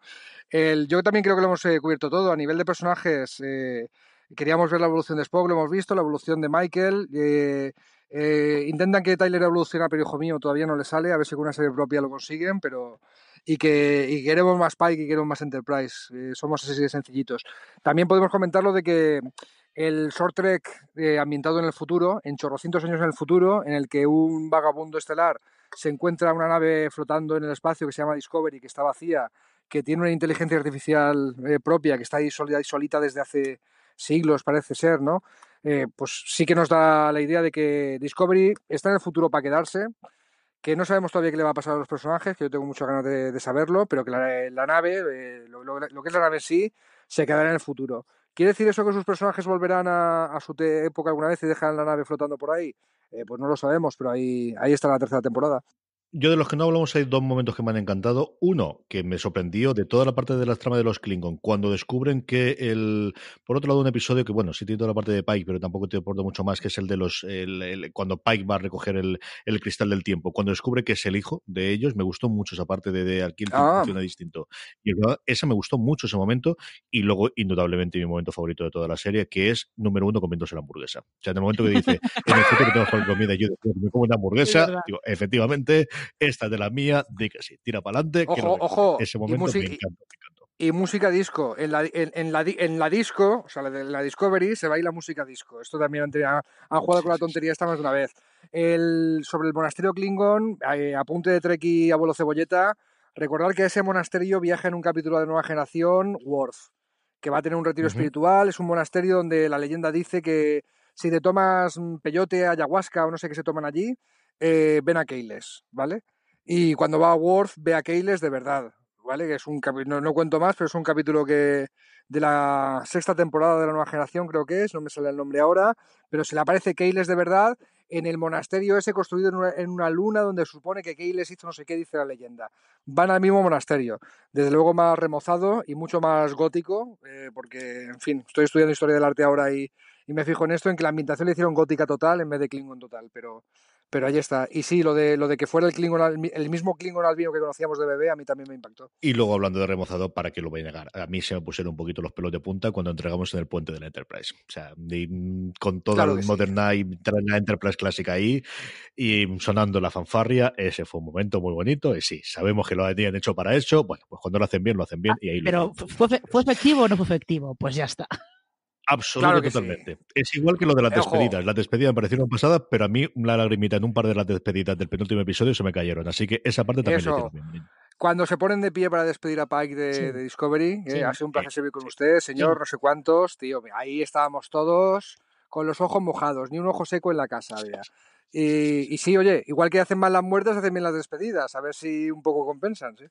El, yo también creo que lo hemos eh, cubierto todo. A nivel de personajes, eh, queríamos ver la evolución de Spock, lo hemos visto, la evolución de Michael. Eh, eh, intentan que Tyler evolucione, pero hijo mío, todavía no le sale. A ver si con una serie propia lo consiguen, pero y que queremos más Pike y queremos más Enterprise. Eh, somos así de sencillitos. También podemos comentar lo de que el short trek eh, ambientado en el futuro, en chorrocientos años en el futuro, en el que un vagabundo estelar se encuentra una nave flotando en el espacio que se llama Discovery, que está vacía, que tiene una inteligencia artificial eh, propia, que está ahí solita desde hace siglos, parece ser, ¿no? Pues sí que nos da la idea de que Discovery está en el futuro para quedarse, que no sabemos todavía qué le va a pasar a los personajes, que yo tengo muchas ganas de, saberlo, pero que la, nave, lo, que es la nave sí, se quedará en el futuro. ¿Quiere decir eso que sus personajes volverán a, su época alguna vez y dejarán la nave flotando por ahí? Eh, pues no lo sabemos, pero ahí, ahí está la tercera temporada. Yo de los que no hablamos hay dos momentos que me han encantado. Uno, que me sorprendió de toda la parte de la trama de los Klingon, cuando descubren que el... Por otro lado, un episodio que, bueno, sí tiene toda la parte de Pike, pero tampoco te aporta mucho más, que es el de los... El, cuando Pike va a recoger el, el, cristal del tiempo. Cuando descubre que es el hijo de ellos, me gustó mucho esa parte de, de aquí el ah. funciona distinto. Y esa me gustó mucho ese momento. Y luego, indudablemente, mi momento favorito de toda la serie, que es, número uno, comiéndose la hamburguesa. O sea, en el momento que dice, en el futuro tengo que comida, yo me como una hamburguesa, digo, efectivamente, esta de la mía, di que sí, tira para adelante. Ojo, ojo. Ese momento me encanta, Y música disco. En la, en, la, en la disco, o sea, en la Discovery, se baila música disco. Esto también han, han jugado con la tontería esta más de una vez. El, sobre el monasterio Klingon, eh, apunte de Trek y abuelo Cebolleta, recordar que ese monasterio viaja en un capítulo de Nueva Generación, Worth, que va a tener un retiro espiritual. Es un monasterio donde la leyenda dice que si te tomas peyote, ayahuasca o no sé qué se toman allí, eh, ven a Keiles, ¿vale? Y cuando va a Worth ve a Keyles de verdad, ¿vale? Que es un no, no cuento más, pero es un capítulo que de la sexta temporada de la nueva generación, creo que es, no me sale el nombre ahora, pero se le aparece Keyles de verdad en el monasterio ese construido en una, luna donde supone que Keyles hizo no sé qué, dice la leyenda. Van al mismo monasterio, desde luego más remozado y mucho más gótico, eh, porque, en fin, estoy estudiando historia del arte ahora y, y me fijo en esto, en que la ambientación le hicieron gótica total en vez de Klingon total, pero pero ahí está. Y sí, lo de, lo de que fuera el, Klingon, el mismo Klingon albino que conocíamos de bebé, a mí también me impactó. Y luego hablando de remozado, ¿para qué lo voy a negar? A mí se me pusieron un poquito los pelos de punta cuando entregamos en el puente del Enterprise. O sea, con toda la Modern Night, la Enterprise clásica ahí y sonando la fanfarria, ese fue un momento muy bonito. Y sí, sabemos que lo habían hecho para eso. Bueno, pues cuando lo hacen bien, lo hacen bien. y ahí pero, ¿fue, ¿fue efectivo o no fue efectivo? Pues ya está. Absolutamente, totalmente. Es igual que lo de las despedidas. Las despedidas me parecieron pasadas, pero a mí la lagrimita en un par de las despedidas del penúltimo episodio se me cayeron. Así que esa parte también Eso. Cuando se ponen de pie para despedir a Pike de, Discovery, eh, ha sido un placer servir con ustedes, señor, no sé cuántos, tío. Ahí estábamos todos con los ojos mojados, ni un ojo seco en la casa, Y, y sí, oye, igual que hacen mal las muertes, hacen bien las despedidas, a ver si un poco compensan, ¿sí?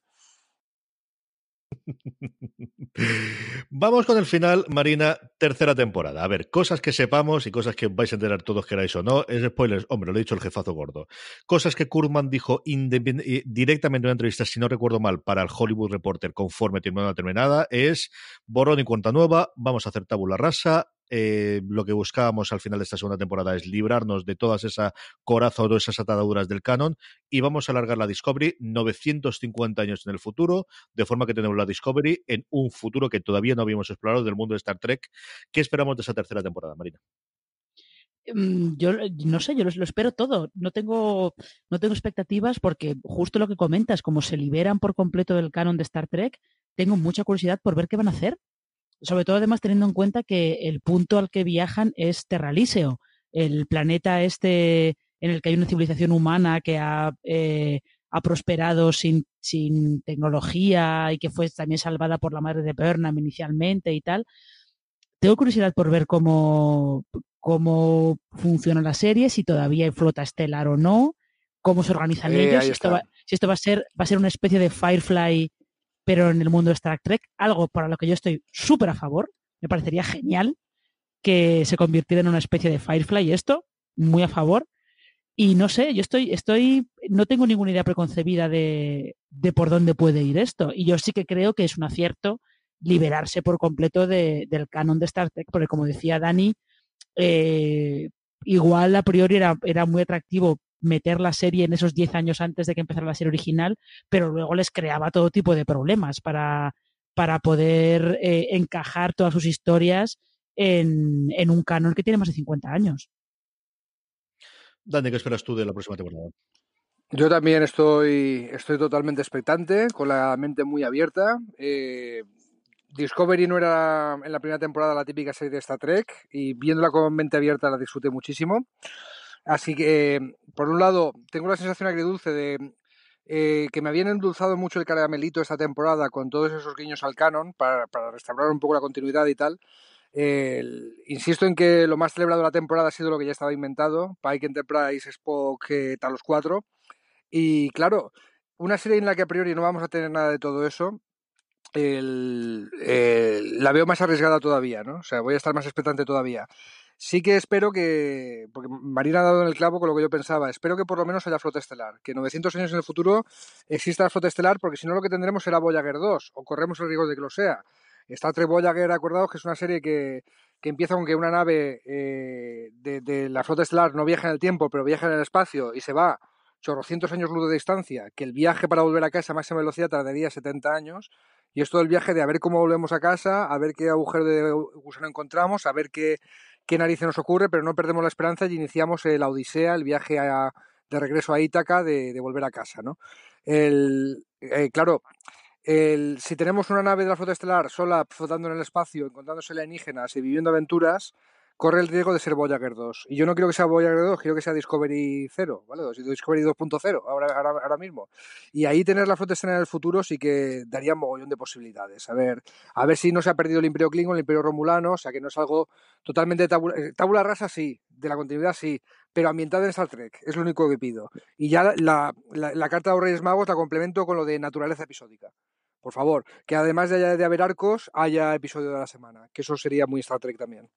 Vamos con el final, Marina, tercera temporada. A ver, cosas que sepamos y cosas que vais a enterar todos queráis o no. Es spoilers, hombre, lo he dicho el jefazo gordo. Cosas que Kurman dijo directamente en una entrevista, si no recuerdo mal, para el Hollywood Reporter conforme terminó una terminada, es borrón y cuenta nueva, vamos a hacer tabula rasa, eh, lo que buscábamos al final de esta segunda temporada es librarnos de todas esa coraza o esas ataduras del canon y vamos a alargar la Discovery 950 años en el futuro, de forma que tenemos la Discovery en un futuro que todavía no habíamos explorado del mundo de Star Trek. ¿Qué esperamos de esa tercera temporada, Marina? Mm, yo no sé, yo lo, espero todo. No tengo, no tengo expectativas porque justo lo que comentas, como se liberan por completo del canon de Star Trek, tengo mucha curiosidad por ver qué van a hacer sobre todo además teniendo en cuenta que el punto al que viajan es Terralíseo, el planeta este en el que hay una civilización humana que ha, eh, ha prosperado sin, sin, tecnología y que fue también salvada por la madre de Burnham inicialmente y tal. Tengo curiosidad por ver cómo, cómo funciona la serie, si todavía hay flota estelar o no, cómo se organizan eh, ellos, si esto, va, si esto, va, a ser, va a ser una especie de Firefly pero en el mundo de Star Trek, algo para lo que yo estoy súper a favor, me parecería genial que se convirtiera en una especie de Firefly esto, muy a favor. Y no sé, yo estoy, estoy, no tengo ninguna idea preconcebida de, de por dónde puede ir esto. Y yo sí que creo que es un acierto liberarse por completo de, del canon de Star Trek, porque como decía Dani, eh, igual a priori era, era muy atractivo meter la serie en esos 10 años antes de que empezara la serie original, pero luego les creaba todo tipo de problemas para, para poder eh, encajar todas sus historias en, en, un canon que tiene más de 50 años. Dani, ¿qué esperas tú de la próxima temporada? Yo también estoy, estoy totalmente expectante, con la mente muy abierta. Eh, Discovery no era en la primera temporada la típica serie de Star Trek y viéndola con mente abierta la disfruté muchísimo. Así que, por un lado, tengo la sensación agridulce de eh, que me habían endulzado mucho el caramelito esta temporada con todos esos guiños al canon para, restaurar un poco la continuidad y tal. insisto en que lo más celebrado de la temporada ha sido lo que ya estaba inventado, Pike Enterprise, Spock, eh, Talos 4. Y claro, una serie en la que a priori no vamos a tener nada de todo eso, la veo más arriesgada todavía, ¿no? O sea, voy a estar más expectante todavía. Sí que espero que, porque Marina ha dado en el clavo con lo que yo pensaba, espero que por lo menos haya flota estelar, que 900 años en el futuro exista la flota estelar, porque si no lo que tendremos será Voyager 2, o corremos el riesgo de que lo sea. Está Tre Voyager, acordados que es una serie que, que empieza con que una nave eh, de, de, la flota estelar no viaja en el tiempo, pero viaja en el espacio y se va chorrocientos años luz de distancia, que el viaje para volver a casa a máxima velocidad tardaría 70 años, y es todo el viaje de a ver cómo volvemos a casa, a ver qué agujero de gusano encontramos, a ver qué, qué narices nos ocurre, pero no perdemos la esperanza y iniciamos la odisea, el viaje de regreso a Ítaca de, volver a casa, ¿no? El, eh, claro, el, si tenemos una nave de la flota estelar sola flotando en el espacio, encontrándose alienígenas y viviendo aventuras, corre el riesgo de ser Voyager 2. Y yo no quiero que sea Voyager 2, quiero que sea Discovery 0, ¿vale? Discovery 2.0 ahora, ahora, ahora, mismo. Y ahí tener la flota en el futuro sí que daría un mogollón de posibilidades. A ver, a ver si no se ha perdido el Imperio Klingon, el Imperio Romulano, o sea que no es algo totalmente tabula, eh, rasa, sí, de la continuidad sí, pero ambientada en Star Trek, es lo único que pido. Y ya la, la, carta de los Reyes Magos la complemento con lo de naturaleza episódica por favor, que además de, de haber arcos, haya episodio de la semana, que eso sería muy Star Trek también.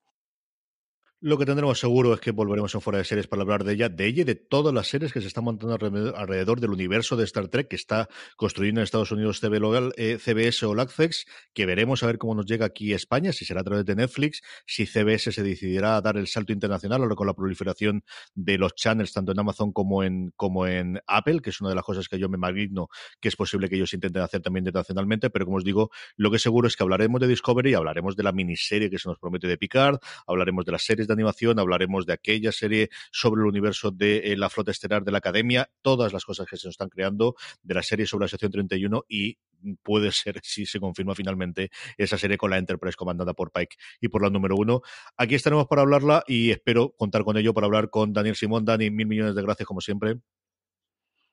Lo que tendremos seguro es que volveremos en fuera de series para hablar de ella, de ella y de todas las series que se están montando alrededor del universo de Star Trek que está construyendo en Estados Unidos Local, eh, CBS o Lactex, que veremos a ver cómo nos llega aquí España, si será a través de Netflix, si CBS se decidirá a dar el salto internacional ahora con la proliferación de los channels tanto en Amazon como en, como en Apple, que es una de las cosas que yo me maligno que es posible que ellos intenten hacer también internacionalmente, pero como os digo, lo que seguro es que hablaremos de Discovery, hablaremos de la miniserie que se nos promete de Picard, hablaremos de las series de animación, hablaremos de aquella serie sobre el universo de eh, la flota estelar de la Academia, todas las cosas que se nos están creando, de la serie sobre la sección 31 y puede ser, si se confirma finalmente, esa serie con la Enterprise comandada por Pike y por la número uno. Aquí estaremos para hablarla y espero contar con ello para hablar con Daniel Simón. Dani, mil millones de gracias como siempre.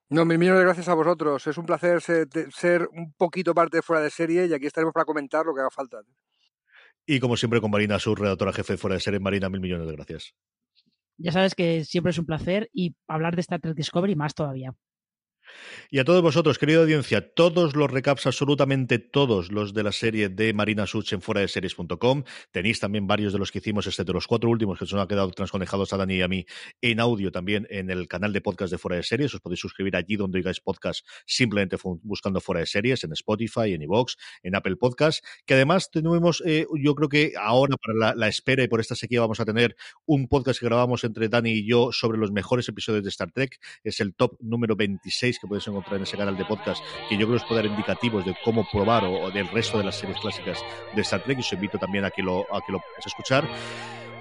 No, mil millones de gracias a vosotros. Es un placer ser, ser un poquito parte fuera de serie y aquí estaremos para comentar lo que haga falta. Y como siempre con Marina su redactora jefe fuera de serie. Marina, mil millones de gracias. Ya sabes que siempre es un placer y hablar de Star Trek Discovery más todavía. Y a todos vosotros, querida audiencia, todos los recaps, absolutamente todos los de la serie de Marina Such en fuera de series.com. Tenéis también varios de los que hicimos, excepto los cuatro últimos que se nos han quedado transconejados a Dani y a mí en audio también en el canal de podcast de fuera de series. Os podéis suscribir allí donde oigáis podcast simplemente buscando fuera de series, en Spotify, en iVoox, en Apple Podcast. Que además tenemos, eh, yo creo que ahora para la, espera y por esta sequía vamos a tener un podcast que grabamos entre Dani y yo sobre los mejores episodios de Star Trek. Es el top número 26 que podéis encontrar en ese canal de podcast, que yo creo que os puede dar indicativos de cómo probar o, del resto de las series clásicas de Star Trek. Y os invito también a que lo, a que lo podáis escuchar.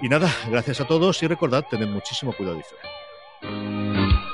Y nada, gracias a todos y recordad, tened muchísimo cuidado y